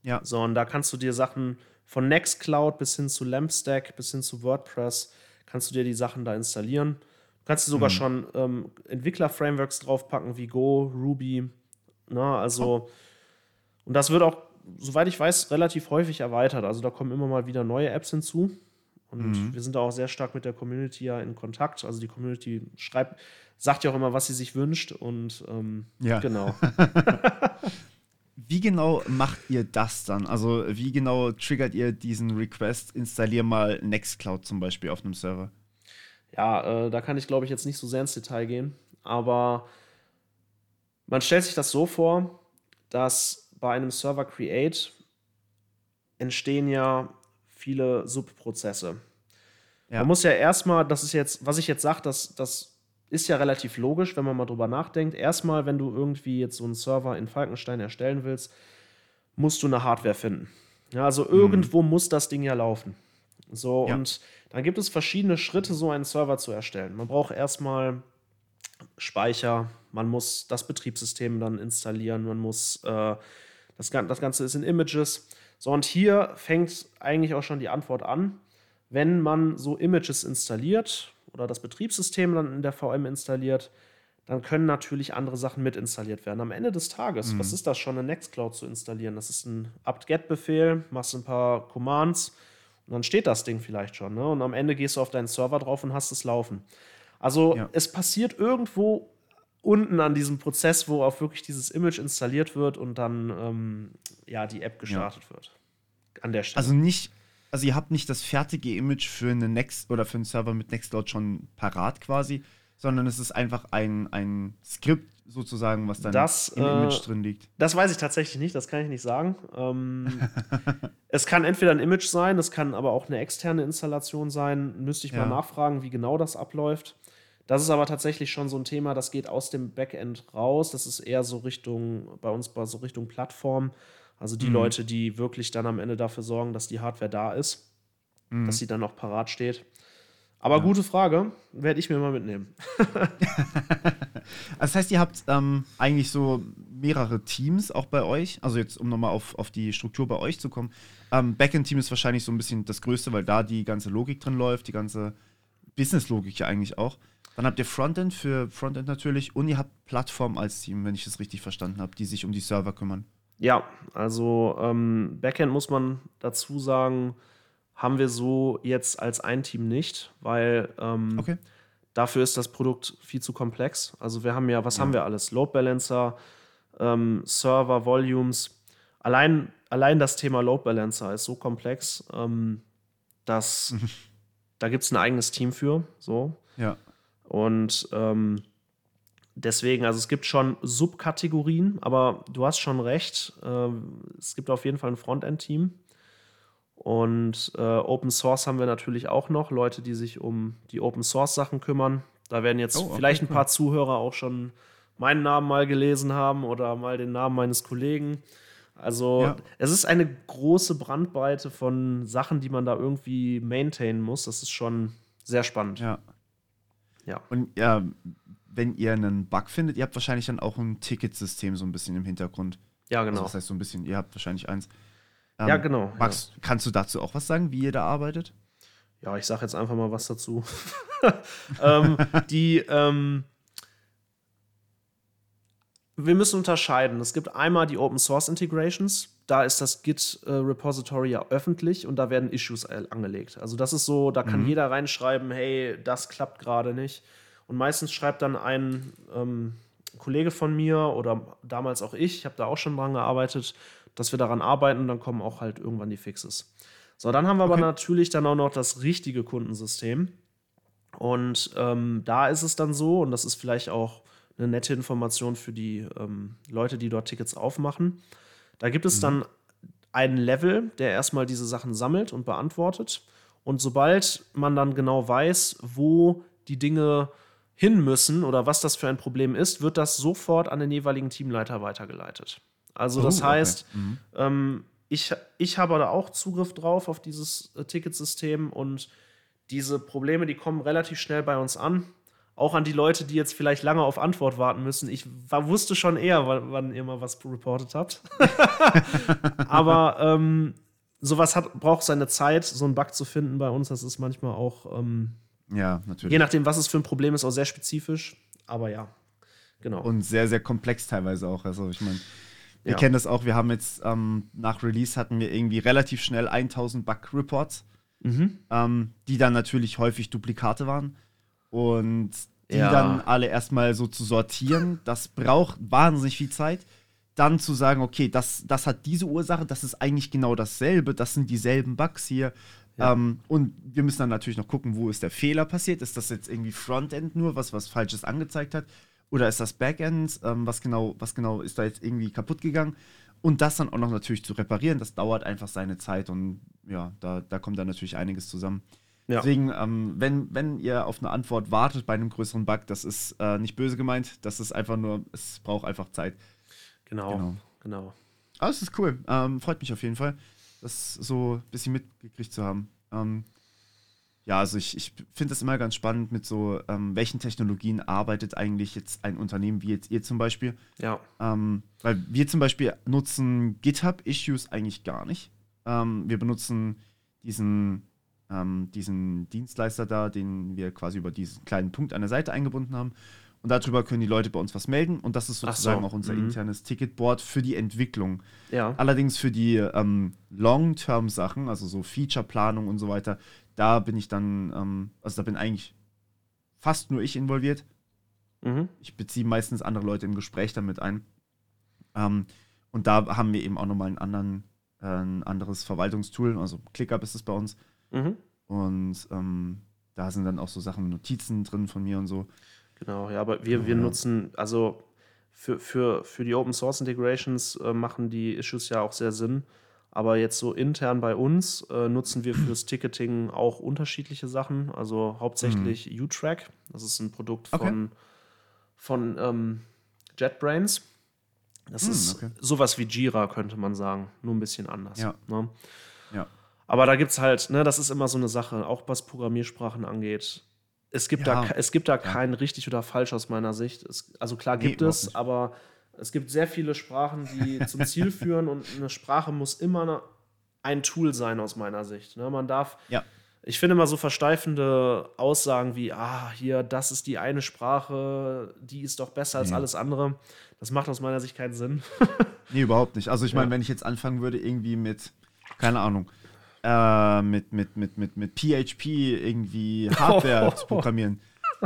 Ja. So, und da kannst du dir Sachen von Nextcloud bis hin zu Lampstack bis hin zu WordPress, kannst du dir die Sachen da installieren. Du kannst dir sogar mhm. schon ähm, Entwickler-Frameworks draufpacken wie Go, Ruby. Na, ne, also, oh. und das wird auch, soweit ich weiß, relativ häufig erweitert. Also da kommen immer mal wieder neue Apps hinzu. Und mhm. wir sind da auch sehr stark mit der Community ja in Kontakt. Also die Community schreibt, sagt ja auch immer, was sie sich wünscht. Und ähm, ja. genau. (laughs) (laughs) Wie genau macht ihr das dann? Also, wie genau triggert ihr diesen Request? Installier mal Nextcloud zum Beispiel auf einem Server. Ja, äh, da kann ich, glaube ich, jetzt nicht so sehr ins Detail gehen. Aber man stellt sich das so vor, dass bei einem Server Create entstehen ja viele Subprozesse. Ja. Man muss ja erstmal, das ist jetzt, was ich jetzt sage, das, das ist ja relativ logisch, wenn man mal drüber nachdenkt. Erstmal, wenn du irgendwie jetzt so einen Server in Falkenstein erstellen willst, musst du eine Hardware finden. Ja, also irgendwo mhm. muss das Ding ja laufen. So, ja. und dann gibt es verschiedene Schritte, so einen Server zu erstellen. Man braucht erstmal Speicher, man muss das Betriebssystem dann installieren, man muss, äh, das, das Ganze ist in Images. So, und hier fängt eigentlich auch schon die Antwort an. Wenn man so Images installiert, oder das Betriebssystem dann in der VM installiert, dann können natürlich andere Sachen mit installiert werden. Am Ende des Tages, mhm. was ist das schon, eine Nextcloud zu installieren? Das ist ein apt-get-Befehl, machst ein paar Commands und dann steht das Ding vielleicht schon. Ne? Und am Ende gehst du auf deinen Server drauf und hast es laufen. Also ja. es passiert irgendwo unten an diesem Prozess, wo auch wirklich dieses Image installiert wird und dann ähm, ja die App gestartet ja. wird. An der Stelle. Also nicht, also ihr habt nicht das fertige Image für eine Next oder für einen Server mit Nextcloud schon parat quasi, sondern es ist einfach ein, ein Skript sozusagen, was dann das, im äh, Image drin liegt. Das weiß ich tatsächlich nicht, das kann ich nicht sagen. Ähm, (laughs) es kann entweder ein Image sein, es kann aber auch eine externe Installation sein. Müsste ich ja. mal nachfragen, wie genau das abläuft. Das ist aber tatsächlich schon so ein Thema, das geht aus dem Backend raus. Das ist eher so Richtung, bei uns so Richtung Plattform. Also die mhm. Leute, die wirklich dann am Ende dafür sorgen, dass die Hardware da ist, mhm. dass sie dann noch parat steht. Aber ja. gute Frage, werde ich mir mal mitnehmen. (laughs) das heißt, ihr habt ähm, eigentlich so mehrere Teams auch bei euch. Also jetzt, um nochmal auf, auf die Struktur bei euch zu kommen. Ähm, Backend-Team ist wahrscheinlich so ein bisschen das Größte, weil da die ganze Logik drin läuft, die ganze Business-Logik ja eigentlich auch. Dann habt ihr Frontend für Frontend natürlich und ihr habt Plattform als Team, wenn ich das richtig verstanden habe, die sich um die Server kümmern. Ja, also ähm, Backend muss man dazu sagen, haben wir so jetzt als ein Team nicht, weil ähm, okay. dafür ist das Produkt viel zu komplex. Also wir haben ja, was ja. haben wir alles? Load Balancer, ähm, Server, Volumes. Allein, allein das Thema Load Balancer ist so komplex, ähm, dass da gibt es ein eigenes Team für. So. Ja. Und ähm, deswegen, also es gibt schon Subkategorien, aber du hast schon recht. Äh, es gibt auf jeden Fall ein Frontend-Team. Und äh, Open Source haben wir natürlich auch noch, Leute, die sich um die Open Source Sachen kümmern. Da werden jetzt oh, okay, vielleicht ein paar Zuhörer auch schon meinen Namen mal gelesen haben oder mal den Namen meines Kollegen. Also ja. es ist eine große Brandweite von Sachen, die man da irgendwie maintainen muss. Das ist schon sehr spannend. Ja. Ja. Und ja, wenn ihr einen Bug findet, ihr habt wahrscheinlich dann auch ein Ticketsystem so ein bisschen im Hintergrund. Ja, genau. Also das heißt so ein bisschen, ihr habt wahrscheinlich eins. Ähm, ja, genau. Max, ja. kannst du dazu auch was sagen, wie ihr da arbeitet? Ja, ich sage jetzt einfach mal was dazu. (laughs) ähm, die, ähm, wir müssen unterscheiden. Es gibt einmal die Open Source Integrations. Da ist das Git äh, Repository ja öffentlich und da werden Issues angelegt. Also das ist so, da kann mhm. jeder reinschreiben, hey, das klappt gerade nicht. Und meistens schreibt dann ein ähm, Kollege von mir oder damals auch ich, ich habe da auch schon dran gearbeitet, dass wir daran arbeiten und dann kommen auch halt irgendwann die Fixes. So, dann haben wir okay. aber natürlich dann auch noch das richtige Kundensystem. Und ähm, da ist es dann so, und das ist vielleicht auch eine nette Information für die ähm, Leute, die dort Tickets aufmachen. Da gibt es mhm. dann einen Level, der erstmal diese Sachen sammelt und beantwortet. Und sobald man dann genau weiß, wo die Dinge hin müssen oder was das für ein Problem ist, wird das sofort an den jeweiligen Teamleiter weitergeleitet. Also das oh, heißt, okay. mhm. ähm, ich, ich habe da auch Zugriff drauf auf dieses äh, Ticketsystem und diese Probleme, die kommen relativ schnell bei uns an auch an die Leute, die jetzt vielleicht lange auf Antwort warten müssen. Ich war, wusste schon eher, wann, wann ihr mal was reportet habt. (laughs) Aber ähm, sowas hat, braucht seine Zeit, so einen Bug zu finden bei uns. Das ist manchmal auch, ähm, ja, natürlich. Je nachdem, was es für ein Problem ist, auch sehr spezifisch. Aber ja, genau. Und sehr, sehr komplex teilweise auch. Also, ich meine. Wir ja. kennen das auch, wir haben jetzt ähm, nach Release hatten wir irgendwie relativ schnell 1000 Bug-Reports, mhm. ähm, die dann natürlich häufig Duplikate waren. Und die ja. dann alle erstmal so zu sortieren, das braucht wahnsinnig viel Zeit. Dann zu sagen, okay, das, das hat diese Ursache, das ist eigentlich genau dasselbe, das sind dieselben Bugs hier. Ja. Ähm, und wir müssen dann natürlich noch gucken, wo ist der Fehler passiert. Ist das jetzt irgendwie Frontend nur, was was Falsches angezeigt hat? Oder ist das Backend? Ähm, was, genau, was genau ist da jetzt irgendwie kaputt gegangen? Und das dann auch noch natürlich zu reparieren, das dauert einfach seine Zeit und ja, da, da kommt dann natürlich einiges zusammen. Ja. Deswegen, ähm, wenn, wenn ihr auf eine Antwort wartet bei einem größeren Bug, das ist äh, nicht böse gemeint, das ist einfach nur, es braucht einfach Zeit. Genau, genau. genau. Aber es ist cool. Ähm, freut mich auf jeden Fall, das so ein bisschen mitgekriegt zu haben. Ähm, ja, also ich, ich finde das immer ganz spannend mit so, ähm, welchen Technologien arbeitet eigentlich jetzt ein Unternehmen wie jetzt ihr zum Beispiel. Ja. Ähm, weil wir zum Beispiel nutzen GitHub-Issues eigentlich gar nicht. Ähm, wir benutzen diesen ähm, diesen Dienstleister da, den wir quasi über diesen kleinen Punkt an der Seite eingebunden haben. Und darüber können die Leute bei uns was melden. Und das ist sozusagen so. auch unser mhm. internes Ticketboard für die Entwicklung. Ja. Allerdings für die ähm, Long-Term-Sachen, also so Feature-Planung und so weiter, da bin ich dann, ähm, also da bin eigentlich fast nur ich involviert. Mhm. Ich beziehe meistens andere Leute im Gespräch damit ein. Ähm, und da haben wir eben auch nochmal einen anderen, äh, ein anderes Verwaltungstool, also ClickUp ist es bei uns, Mhm. Und ähm, da sind dann auch so Sachen, Notizen drin von mir und so. Genau, ja, aber wir, wir ja. nutzen, also für, für, für die Open Source Integrations äh, machen die Issues ja auch sehr Sinn. Aber jetzt so intern bei uns äh, nutzen wir fürs (clears throat) Ticketing auch unterschiedliche Sachen. Also hauptsächlich mhm. U-Track. Das ist ein Produkt von, okay. von ähm, JetBrains. Das mhm, ist okay. sowas wie Jira, könnte man sagen. Nur ein bisschen anders. Ja. Ne? ja. Aber da gibt es halt, ne, das ist immer so eine Sache, auch was Programmiersprachen angeht. Es gibt, ja. da, es gibt da kein richtig oder falsch aus meiner Sicht. Es, also klar gibt nee, es, aber es gibt sehr viele Sprachen, die (laughs) zum Ziel führen und eine Sprache muss immer ein Tool sein aus meiner Sicht. Ne? Man darf, ja. ich finde immer so versteifende Aussagen wie, ah, hier, das ist die eine Sprache, die ist doch besser als alles andere. Das macht aus meiner Sicht keinen Sinn. nee, überhaupt nicht. Also ich meine, ja. wenn ich jetzt anfangen würde, irgendwie mit, keine Ahnung, äh, mit, mit, mit, mit, mit PHP irgendwie Hardware (laughs) zu programmieren.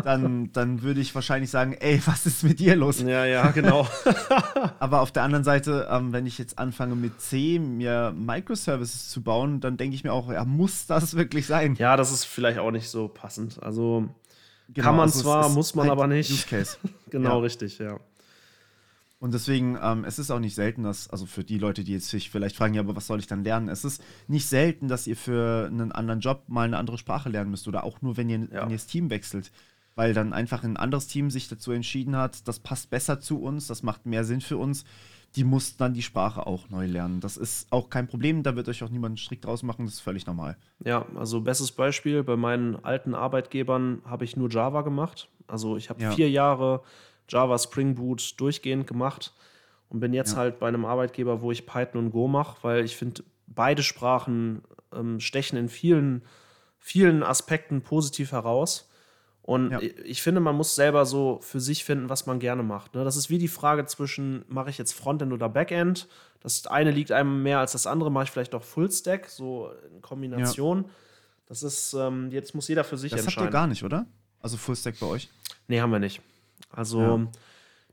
dann, dann würde ich wahrscheinlich sagen, ey, was ist mit dir los? Ja, ja, genau. (laughs) Aber auf der anderen Seite, ähm, wenn ich jetzt anfange mit C, mir Microservices zu bauen, dann denke ich mir auch, ja, muss das wirklich sein? Ja, das ist vielleicht auch nicht so passend. Also genau, kann man also zwar, muss man halt aber nicht. Use Case. (laughs) genau, ja. richtig, ja. Und deswegen, ähm, es ist auch nicht selten, dass, also für die Leute, die jetzt sich vielleicht fragen, ja, aber was soll ich dann lernen? Es ist nicht selten, dass ihr für einen anderen Job mal eine andere Sprache lernen müsst oder auch nur, wenn ihr, ja. wenn ihr das Team wechselt. Weil dann einfach ein anderes Team sich dazu entschieden hat, das passt besser zu uns, das macht mehr Sinn für uns. Die muss dann die Sprache auch neu lernen. Das ist auch kein Problem, da wird euch auch niemand strikt draus machen, das ist völlig normal. Ja, also bestes Beispiel, bei meinen alten Arbeitgebern habe ich nur Java gemacht. Also ich habe ja. vier Jahre Java Spring Boot durchgehend gemacht und bin jetzt ja. halt bei einem Arbeitgeber, wo ich Python und Go mache, weil ich finde, beide Sprachen ähm, stechen in vielen, vielen Aspekten positiv heraus. Und ja. ich finde, man muss selber so für sich finden, was man gerne macht. Ne? Das ist wie die Frage zwischen, mache ich jetzt Frontend oder Backend? Das eine liegt einem mehr als das andere, mache ich vielleicht auch Fullstack, so in Kombination. Ja. Das ist, ähm, jetzt muss jeder für sich das entscheiden. Das habt ihr gar nicht, oder? Also Fullstack bei euch? Nee, haben wir nicht. Also, ja.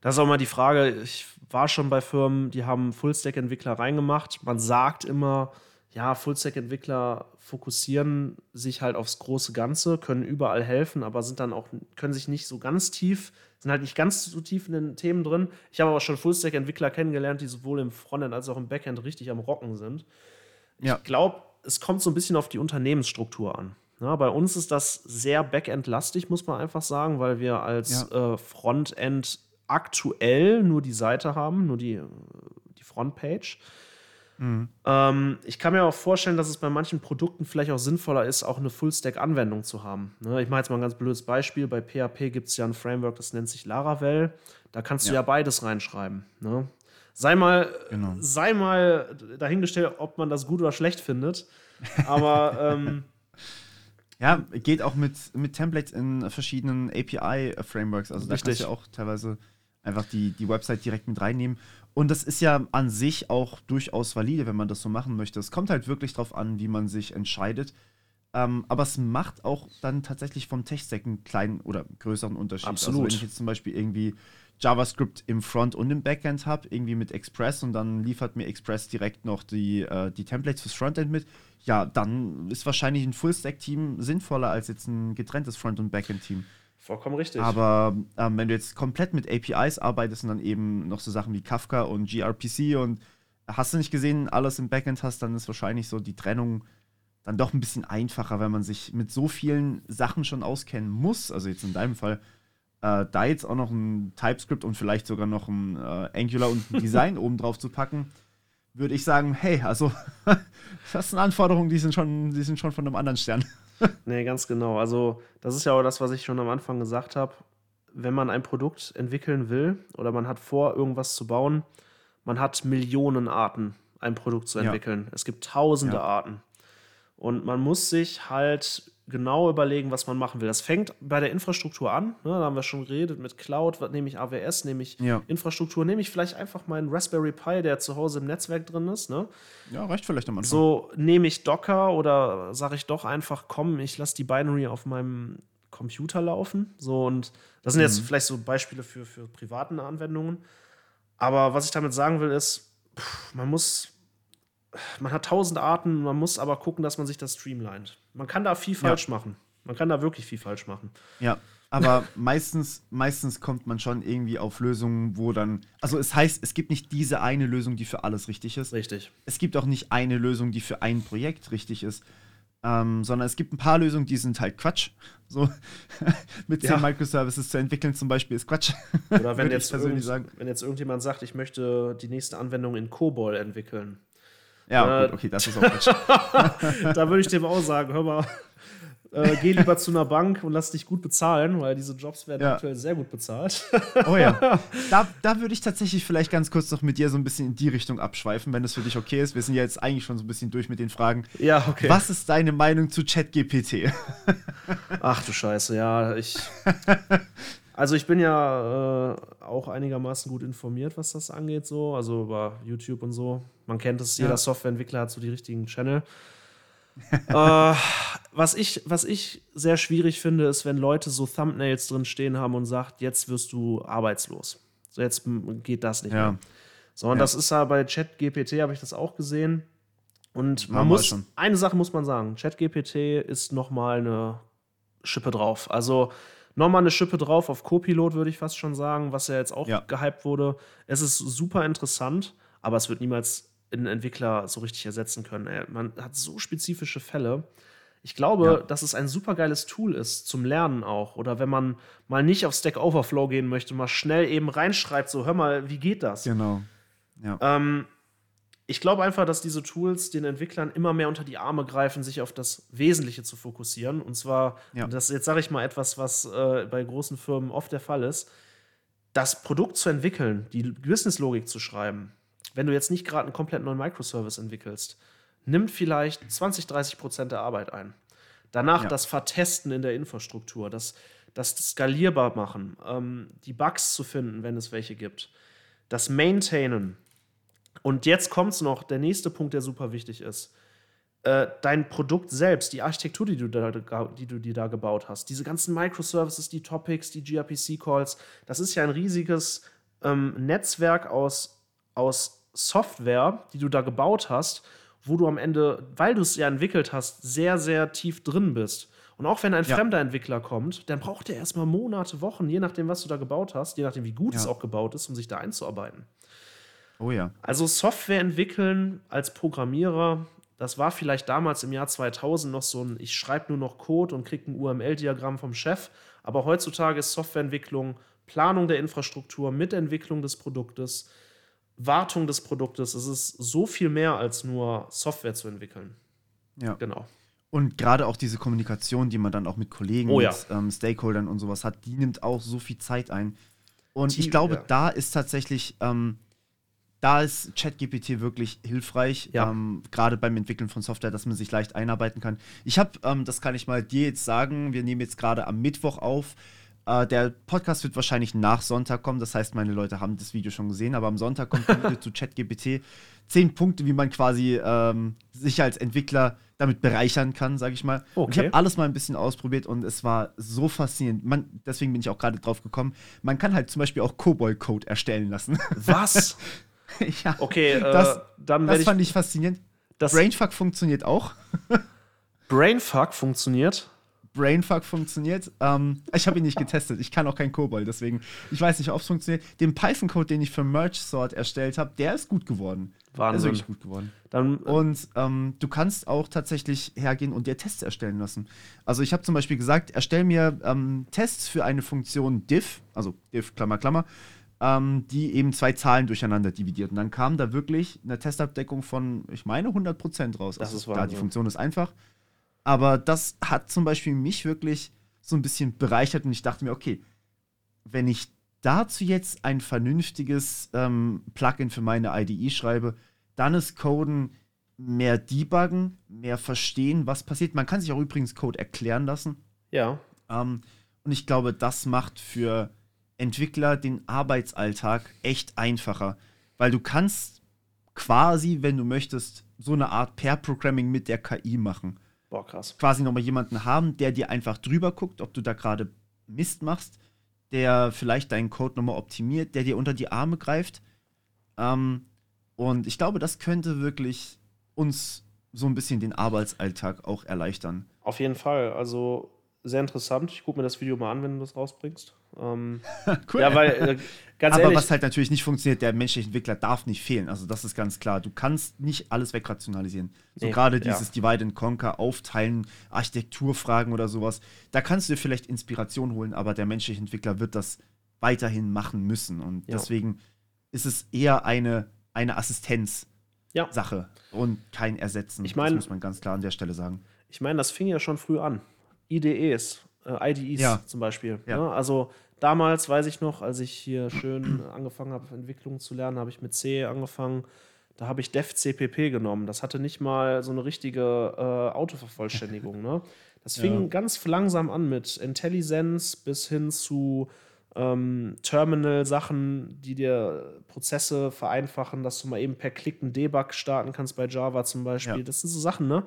das ist auch mal die Frage. Ich war schon bei Firmen, die haben Full-Stack-Entwickler reingemacht. Man sagt immer, ja, Full-Stack-Entwickler fokussieren sich halt aufs große Ganze, können überall helfen, aber sind dann auch, können sich nicht so ganz tief, sind halt nicht ganz so tief in den Themen drin. Ich habe aber schon Full-Stack-Entwickler kennengelernt, die sowohl im Frontend als auch im Backend richtig am Rocken sind. Ja. Ich glaube, es kommt so ein bisschen auf die Unternehmensstruktur an. Ja, bei uns ist das sehr Backend-lastig, muss man einfach sagen, weil wir als ja. äh, Frontend aktuell nur die Seite haben, nur die, die Frontpage. Mhm. Ähm, ich kann mir auch vorstellen, dass es bei manchen Produkten vielleicht auch sinnvoller ist, auch eine Full-Stack-Anwendung zu haben. Ne? Ich mache jetzt mal ein ganz blödes Beispiel. Bei PHP gibt es ja ein Framework, das nennt sich Laravel. Da kannst ja. du ja beides reinschreiben. Ne? Sei mal, genau. sei mal dahingestellt, ob man das gut oder schlecht findet. Aber (laughs) ähm, Ja, geht auch mit, mit Templates in verschiedenen API-Frameworks. Also da kannst du ja auch teilweise einfach die, die Website direkt mit reinnehmen. Und das ist ja an sich auch durchaus valide, wenn man das so machen möchte. Es kommt halt wirklich drauf an, wie man sich entscheidet. Ähm, aber es macht auch dann tatsächlich vom Tech-Stack einen kleinen oder größeren Unterschied. Absolut. Also wenn ich jetzt zum Beispiel irgendwie JavaScript im Front und im Backend habe, irgendwie mit Express und dann liefert mir Express direkt noch die, äh, die Templates fürs Frontend mit, ja, dann ist wahrscheinlich ein Full-Stack-Team sinnvoller als jetzt ein getrenntes Front- und Backend-Team. Vollkommen richtig. Aber ähm, wenn du jetzt komplett mit APIs arbeitest und dann eben noch so Sachen wie Kafka und gRPC und hast du nicht gesehen, alles im Backend hast, dann ist wahrscheinlich so die Trennung dann doch ein bisschen einfacher, wenn man sich mit so vielen Sachen schon auskennen muss. Also jetzt in deinem Fall, äh, da jetzt auch noch ein TypeScript und vielleicht sogar noch ein äh, Angular und ein Design (laughs) oben drauf zu packen, würde ich sagen, hey, also (laughs) das sind Anforderungen, die sind schon, die sind schon von einem anderen Stern. (laughs) nee, ganz genau. Also das ist ja auch das, was ich schon am Anfang gesagt habe. Wenn man ein Produkt entwickeln will oder man hat vor, irgendwas zu bauen, man hat Millionen Arten, ein Produkt zu entwickeln. Ja. Es gibt tausende ja. Arten. Und man muss sich halt genau überlegen, was man machen will. Das fängt bei der Infrastruktur an. Ne? Da haben wir schon geredet mit Cloud. Was nehme ich AWS? Nehme ich ja. Infrastruktur? Nehme ich vielleicht einfach meinen Raspberry Pi, der zu Hause im Netzwerk drin ist? Ne? Ja, reicht vielleicht am Anfang. So nehme ich Docker oder sage ich doch einfach, komm, ich lasse die Binary auf meinem Computer laufen. So und das sind mhm. jetzt vielleicht so Beispiele für, für privaten Anwendungen. Aber was ich damit sagen will, ist, pff, man muss man hat tausend Arten, man muss aber gucken, dass man sich das streamlined. Man kann da viel falsch ja. machen. Man kann da wirklich viel falsch machen. Ja, aber (laughs) meistens, meistens kommt man schon irgendwie auf Lösungen, wo dann. Also es heißt, es gibt nicht diese eine Lösung, die für alles richtig ist. Richtig. Es gibt auch nicht eine Lösung, die für ein Projekt richtig ist. Ähm, sondern es gibt ein paar Lösungen, die sind halt Quatsch. (laughs) So (laughs) mit zehn ja. Microservices zu entwickeln zum Beispiel ist Quatsch. Oder wenn jetzt, wenn jetzt irgendjemand sagt, ich möchte die nächste Anwendung in COBOL entwickeln. Ja, äh, okay, das ist auch Quatsch. (laughs) da würde ich dem auch sagen, hör mal, äh, geh lieber zu einer Bank und lass dich gut bezahlen, weil diese Jobs werden ja. aktuell sehr gut bezahlt. oh ja. (laughs) Da, da würde ich tatsächlich vielleicht ganz kurz noch mit dir so ein bisschen in die Richtung abschweifen, wenn das für dich okay ist. Wir sind ja jetzt eigentlich schon so ein bisschen durch mit den Fragen. Ja, okay. Was ist deine Meinung zu ChatGPT? (laughs) Ach du Scheiße, ja, ich. Also ich bin ja äh, auch einigermaßen gut informiert, was das angeht, so, also über YouTube und so. Man kennt es, jeder ja. Softwareentwickler hat so die richtigen Channel. (laughs) äh, was, ich, was ich sehr schwierig finde, ist, wenn Leute so Thumbnails drin stehen haben und sagt, jetzt wirst du arbeitslos. So, jetzt geht das nicht ja. mehr. So, und ja. das ist ja bei ChatGPT, habe ich das auch gesehen. Und man muss, eine Sache muss man sagen, ChatGPT ist nochmal eine Schippe drauf. Also nochmal eine Schippe drauf auf Copilot, würde ich fast schon sagen, was ja jetzt auch ja. gehypt wurde. Es ist super interessant, aber es wird niemals einen Entwickler so richtig ersetzen können. Man hat so spezifische Fälle. Ich glaube, ja. dass es ein super geiles Tool ist zum Lernen auch. Oder wenn man mal nicht auf Stack Overflow gehen möchte, mal schnell eben reinschreibt, so hör mal, wie geht das? Genau. Ja. Ähm, ich glaube einfach, dass diese Tools den Entwicklern immer mehr unter die Arme greifen, sich auf das Wesentliche zu fokussieren. Und zwar, ja. das jetzt sage ich mal etwas, was äh, bei großen Firmen oft der Fall ist, das Produkt zu entwickeln, die Businesslogik zu schreiben. Wenn du jetzt nicht gerade einen komplett neuen Microservice entwickelst, nimmt vielleicht 20, 30 Prozent der Arbeit ein. Danach ja. das Vertesten in der Infrastruktur, das, das skalierbar machen, ähm, die Bugs zu finden, wenn es welche gibt, das Maintainen, und jetzt kommt es noch, der nächste Punkt, der super wichtig ist. Äh, dein Produkt selbst, die Architektur, die du, da, die du dir da gebaut hast, diese ganzen Microservices, die Topics, die gRPC-Calls, das ist ja ein riesiges ähm, Netzwerk aus, aus Software, die du da gebaut hast, wo du am Ende, weil du es ja entwickelt hast, sehr, sehr tief drin bist. Und auch wenn ein ja. fremder Entwickler kommt, dann braucht er erstmal Monate, Wochen, je nachdem, was du da gebaut hast, je nachdem, wie gut ja. es auch gebaut ist, um sich da einzuarbeiten. Oh ja. Also Software entwickeln als Programmierer, das war vielleicht damals im Jahr 2000 noch so ein, ich schreibe nur noch Code und kriege ein UML-Diagramm vom Chef. Aber heutzutage ist Softwareentwicklung Planung der Infrastruktur, Mitentwicklung des Produktes, Wartung des Produktes. Es ist so viel mehr als nur Software zu entwickeln. Ja. Genau. Und gerade auch diese Kommunikation, die man dann auch mit Kollegen, oh, ja. mit ähm, Stakeholdern und sowas hat, die nimmt auch so viel Zeit ein. Und die, ich glaube, ja. da ist tatsächlich ähm, da ist ChatGPT wirklich hilfreich, ja. ähm, gerade beim Entwickeln von Software, dass man sich leicht einarbeiten kann. Ich habe, ähm, das kann ich mal dir jetzt sagen, wir nehmen jetzt gerade am Mittwoch auf. Äh, der Podcast wird wahrscheinlich nach Sonntag kommen, das heißt, meine Leute haben das Video schon gesehen, aber am Sonntag kommt ein Video (laughs) zu ChatGPT. Zehn Punkte, wie man quasi ähm, sich als Entwickler damit bereichern kann, sage ich mal. Okay. ich habe alles mal ein bisschen ausprobiert und es war so faszinierend. Man, deswegen bin ich auch gerade drauf gekommen. Man kann halt zum Beispiel auch COBOL-Code erstellen lassen. Was? (laughs) ja. Okay, äh, das, dann das fand ich faszinierend. Brainfuck funktioniert auch. Brainfuck funktioniert? Brainfuck funktioniert. Ähm, ich habe ihn nicht getestet. Ich kann auch kein COBOL, deswegen ich weiß nicht, ob es funktioniert. Den Python-Code, den ich für Merge Sort erstellt habe, der ist gut geworden. Wahnsinn. Der ist wirklich gut geworden. Dann, äh, und ähm, du kannst auch tatsächlich hergehen und dir Tests erstellen lassen. Also ich habe zum Beispiel gesagt, erstell mir ähm, Tests für eine Funktion diff, also diff Klammer Klammer, ähm, die eben zwei Zahlen durcheinander dividiert. Und dann kam da wirklich eine Testabdeckung von, ich meine, 100% raus. Das also, ist wahr. Ja, die Funktion ist einfach. Aber das hat zum Beispiel mich wirklich so ein bisschen bereichert und ich dachte mir, okay, wenn ich dazu jetzt ein vernünftiges ähm, Plugin für meine IDE schreibe, dann ist Coden mehr debuggen, mehr verstehen, was passiert. Man kann sich auch übrigens Code erklären lassen. Ja. Ähm, und ich glaube, das macht für Entwickler den Arbeitsalltag echt einfacher, weil du kannst quasi, wenn du möchtest, so eine Art Pair-Programming mit der KI machen. Boah, krass. Quasi nochmal jemanden haben, der dir einfach drüber guckt, ob du da gerade Mist machst, der vielleicht deinen Code nochmal optimiert, der dir unter die Arme greift. Ähm, und ich glaube, das könnte wirklich uns so ein bisschen den Arbeitsalltag auch erleichtern. Auf jeden Fall. Also sehr interessant. Ich gucke mir das Video mal an, wenn du das rausbringst. Ähm, (laughs) cool. Ja, weil, äh, ganz Aber ehrlich, was halt natürlich nicht funktioniert, der menschliche Entwickler darf nicht fehlen. Also, das ist ganz klar. Du kannst nicht alles wegrationalisieren. So nee, gerade dieses ja. Divide and Conquer, Aufteilen, Architekturfragen oder sowas. Da kannst du dir vielleicht Inspiration holen, aber der menschliche Entwickler wird das weiterhin machen müssen. Und ja. deswegen ist es eher eine, eine Assistenz-Sache ja. und kein Ersetzen. Ich mein, das muss man ganz klar an der Stelle sagen. Ich meine, das fing ja schon früh an. IDEs, äh, IDEs ja. zum Beispiel. Ja. Ne? Also damals weiß ich noch, als ich hier schön (clears throat) angefangen habe, Entwicklung zu lernen, habe ich mit C angefangen. Da habe ich DevCPP genommen. Das hatte nicht mal so eine richtige äh, Autovervollständigung. ne? Das (laughs) fing ja. ganz langsam an mit IntelliSense bis hin zu ähm, Terminal-Sachen, die dir Prozesse vereinfachen, dass du mal eben per Klick einen Debug starten kannst bei Java zum Beispiel. Ja. Das sind so Sachen, ne?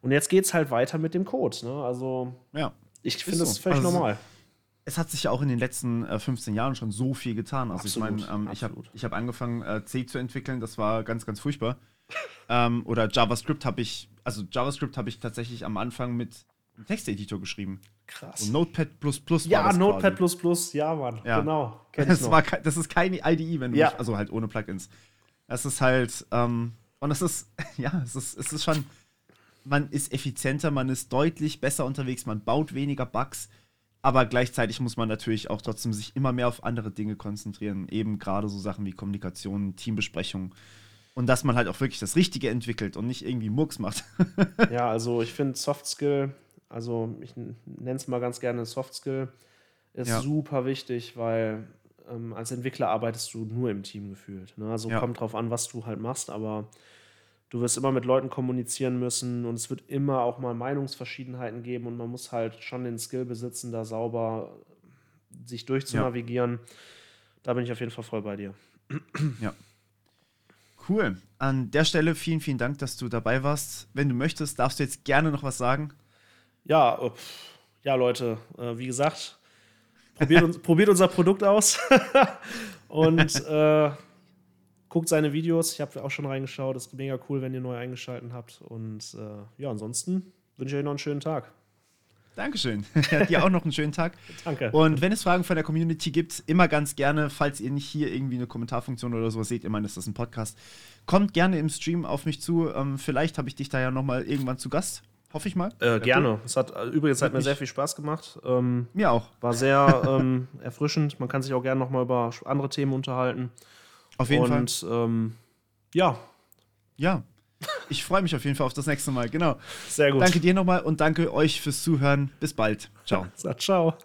Und jetzt geht es halt weiter mit dem Code. Ne? Also, ja, ich finde das so. völlig also, normal. Es hat sich ja auch in den letzten äh, 15 Jahren schon so viel getan. Also, absolut, ich meine, ähm, ich habe hab angefangen, äh, C zu entwickeln. Das war ganz, ganz furchtbar. (laughs) ähm, oder JavaScript habe ich, also JavaScript habe ich tatsächlich am Anfang mit einem Texteditor geschrieben. Krass. Und Notepad Ja, Notepad ja, Mann. Ja. Genau. (laughs) Das, war, das ist keine IDE, wenn du ja. Nicht, also halt ohne Plugins. Es ist halt, ähm, und es ist, (laughs) ja, es ist, es ist schon, man ist effizienter, man ist deutlich besser unterwegs, man baut weniger Bugs, aber gleichzeitig muss man natürlich auch trotzdem sich immer mehr auf andere Dinge konzentrieren, eben gerade so Sachen wie Kommunikation, Teambesprechung und dass man halt auch wirklich das Richtige entwickelt und nicht irgendwie Murks macht. (laughs) ja, also ich finde Soft Skill, also ich nenne es mal ganz gerne Soft Skill, ist ja. super wichtig, weil ähm, als Entwickler arbeitest du nur im Team gefühlt. Ne? Also ja. kommt drauf an, was du halt machst, aber du wirst immer mit Leuten kommunizieren müssen und es wird immer auch mal Meinungsverschiedenheiten geben und man muss halt schon den Skill besitzen, da sauber sich durchzunavigieren. Ja. Da bin ich auf jeden Fall voll bei dir. Ja. Cool. An der Stelle vielen, vielen Dank, dass du dabei warst. Wenn du möchtest, darfst du jetzt gerne noch was sagen. Ja, äh, ja, Leute, äh, wie gesagt, probiert, uns, (laughs) probiert unser Produkt aus (laughs) und äh, guckt seine Videos. Ich habe auch schon reingeschaut. Das ist mega cool, wenn ihr neu eingeschaltet habt. Und äh, ja, ansonsten wünsche ich euch noch einen schönen Tag. Dankeschön. (laughs) Dir auch noch einen schönen Tag. Danke. Und wenn es Fragen von der Community gibt, immer ganz gerne, falls ihr nicht hier irgendwie eine Kommentarfunktion oder sowas seht, immerhin ist das ein Podcast, kommt gerne im Stream auf mich zu. Ähm, vielleicht habe ich dich da ja nochmal irgendwann zu Gast. Hoffe ich mal. Äh, gerne. Es hat übrigens hat mir sehr viel Spaß gemacht. Ähm, mir auch. War sehr ähm, (laughs) erfrischend. Man kann sich auch gerne nochmal über andere Themen unterhalten. Auf jeden Und, Fall. Ähm, ja. Ja, ich freue mich auf jeden Fall auf das nächste Mal. Genau. Sehr gut. Danke dir nochmal und danke euch fürs Zuhören. Bis bald. Ciao. (laughs) Ciao.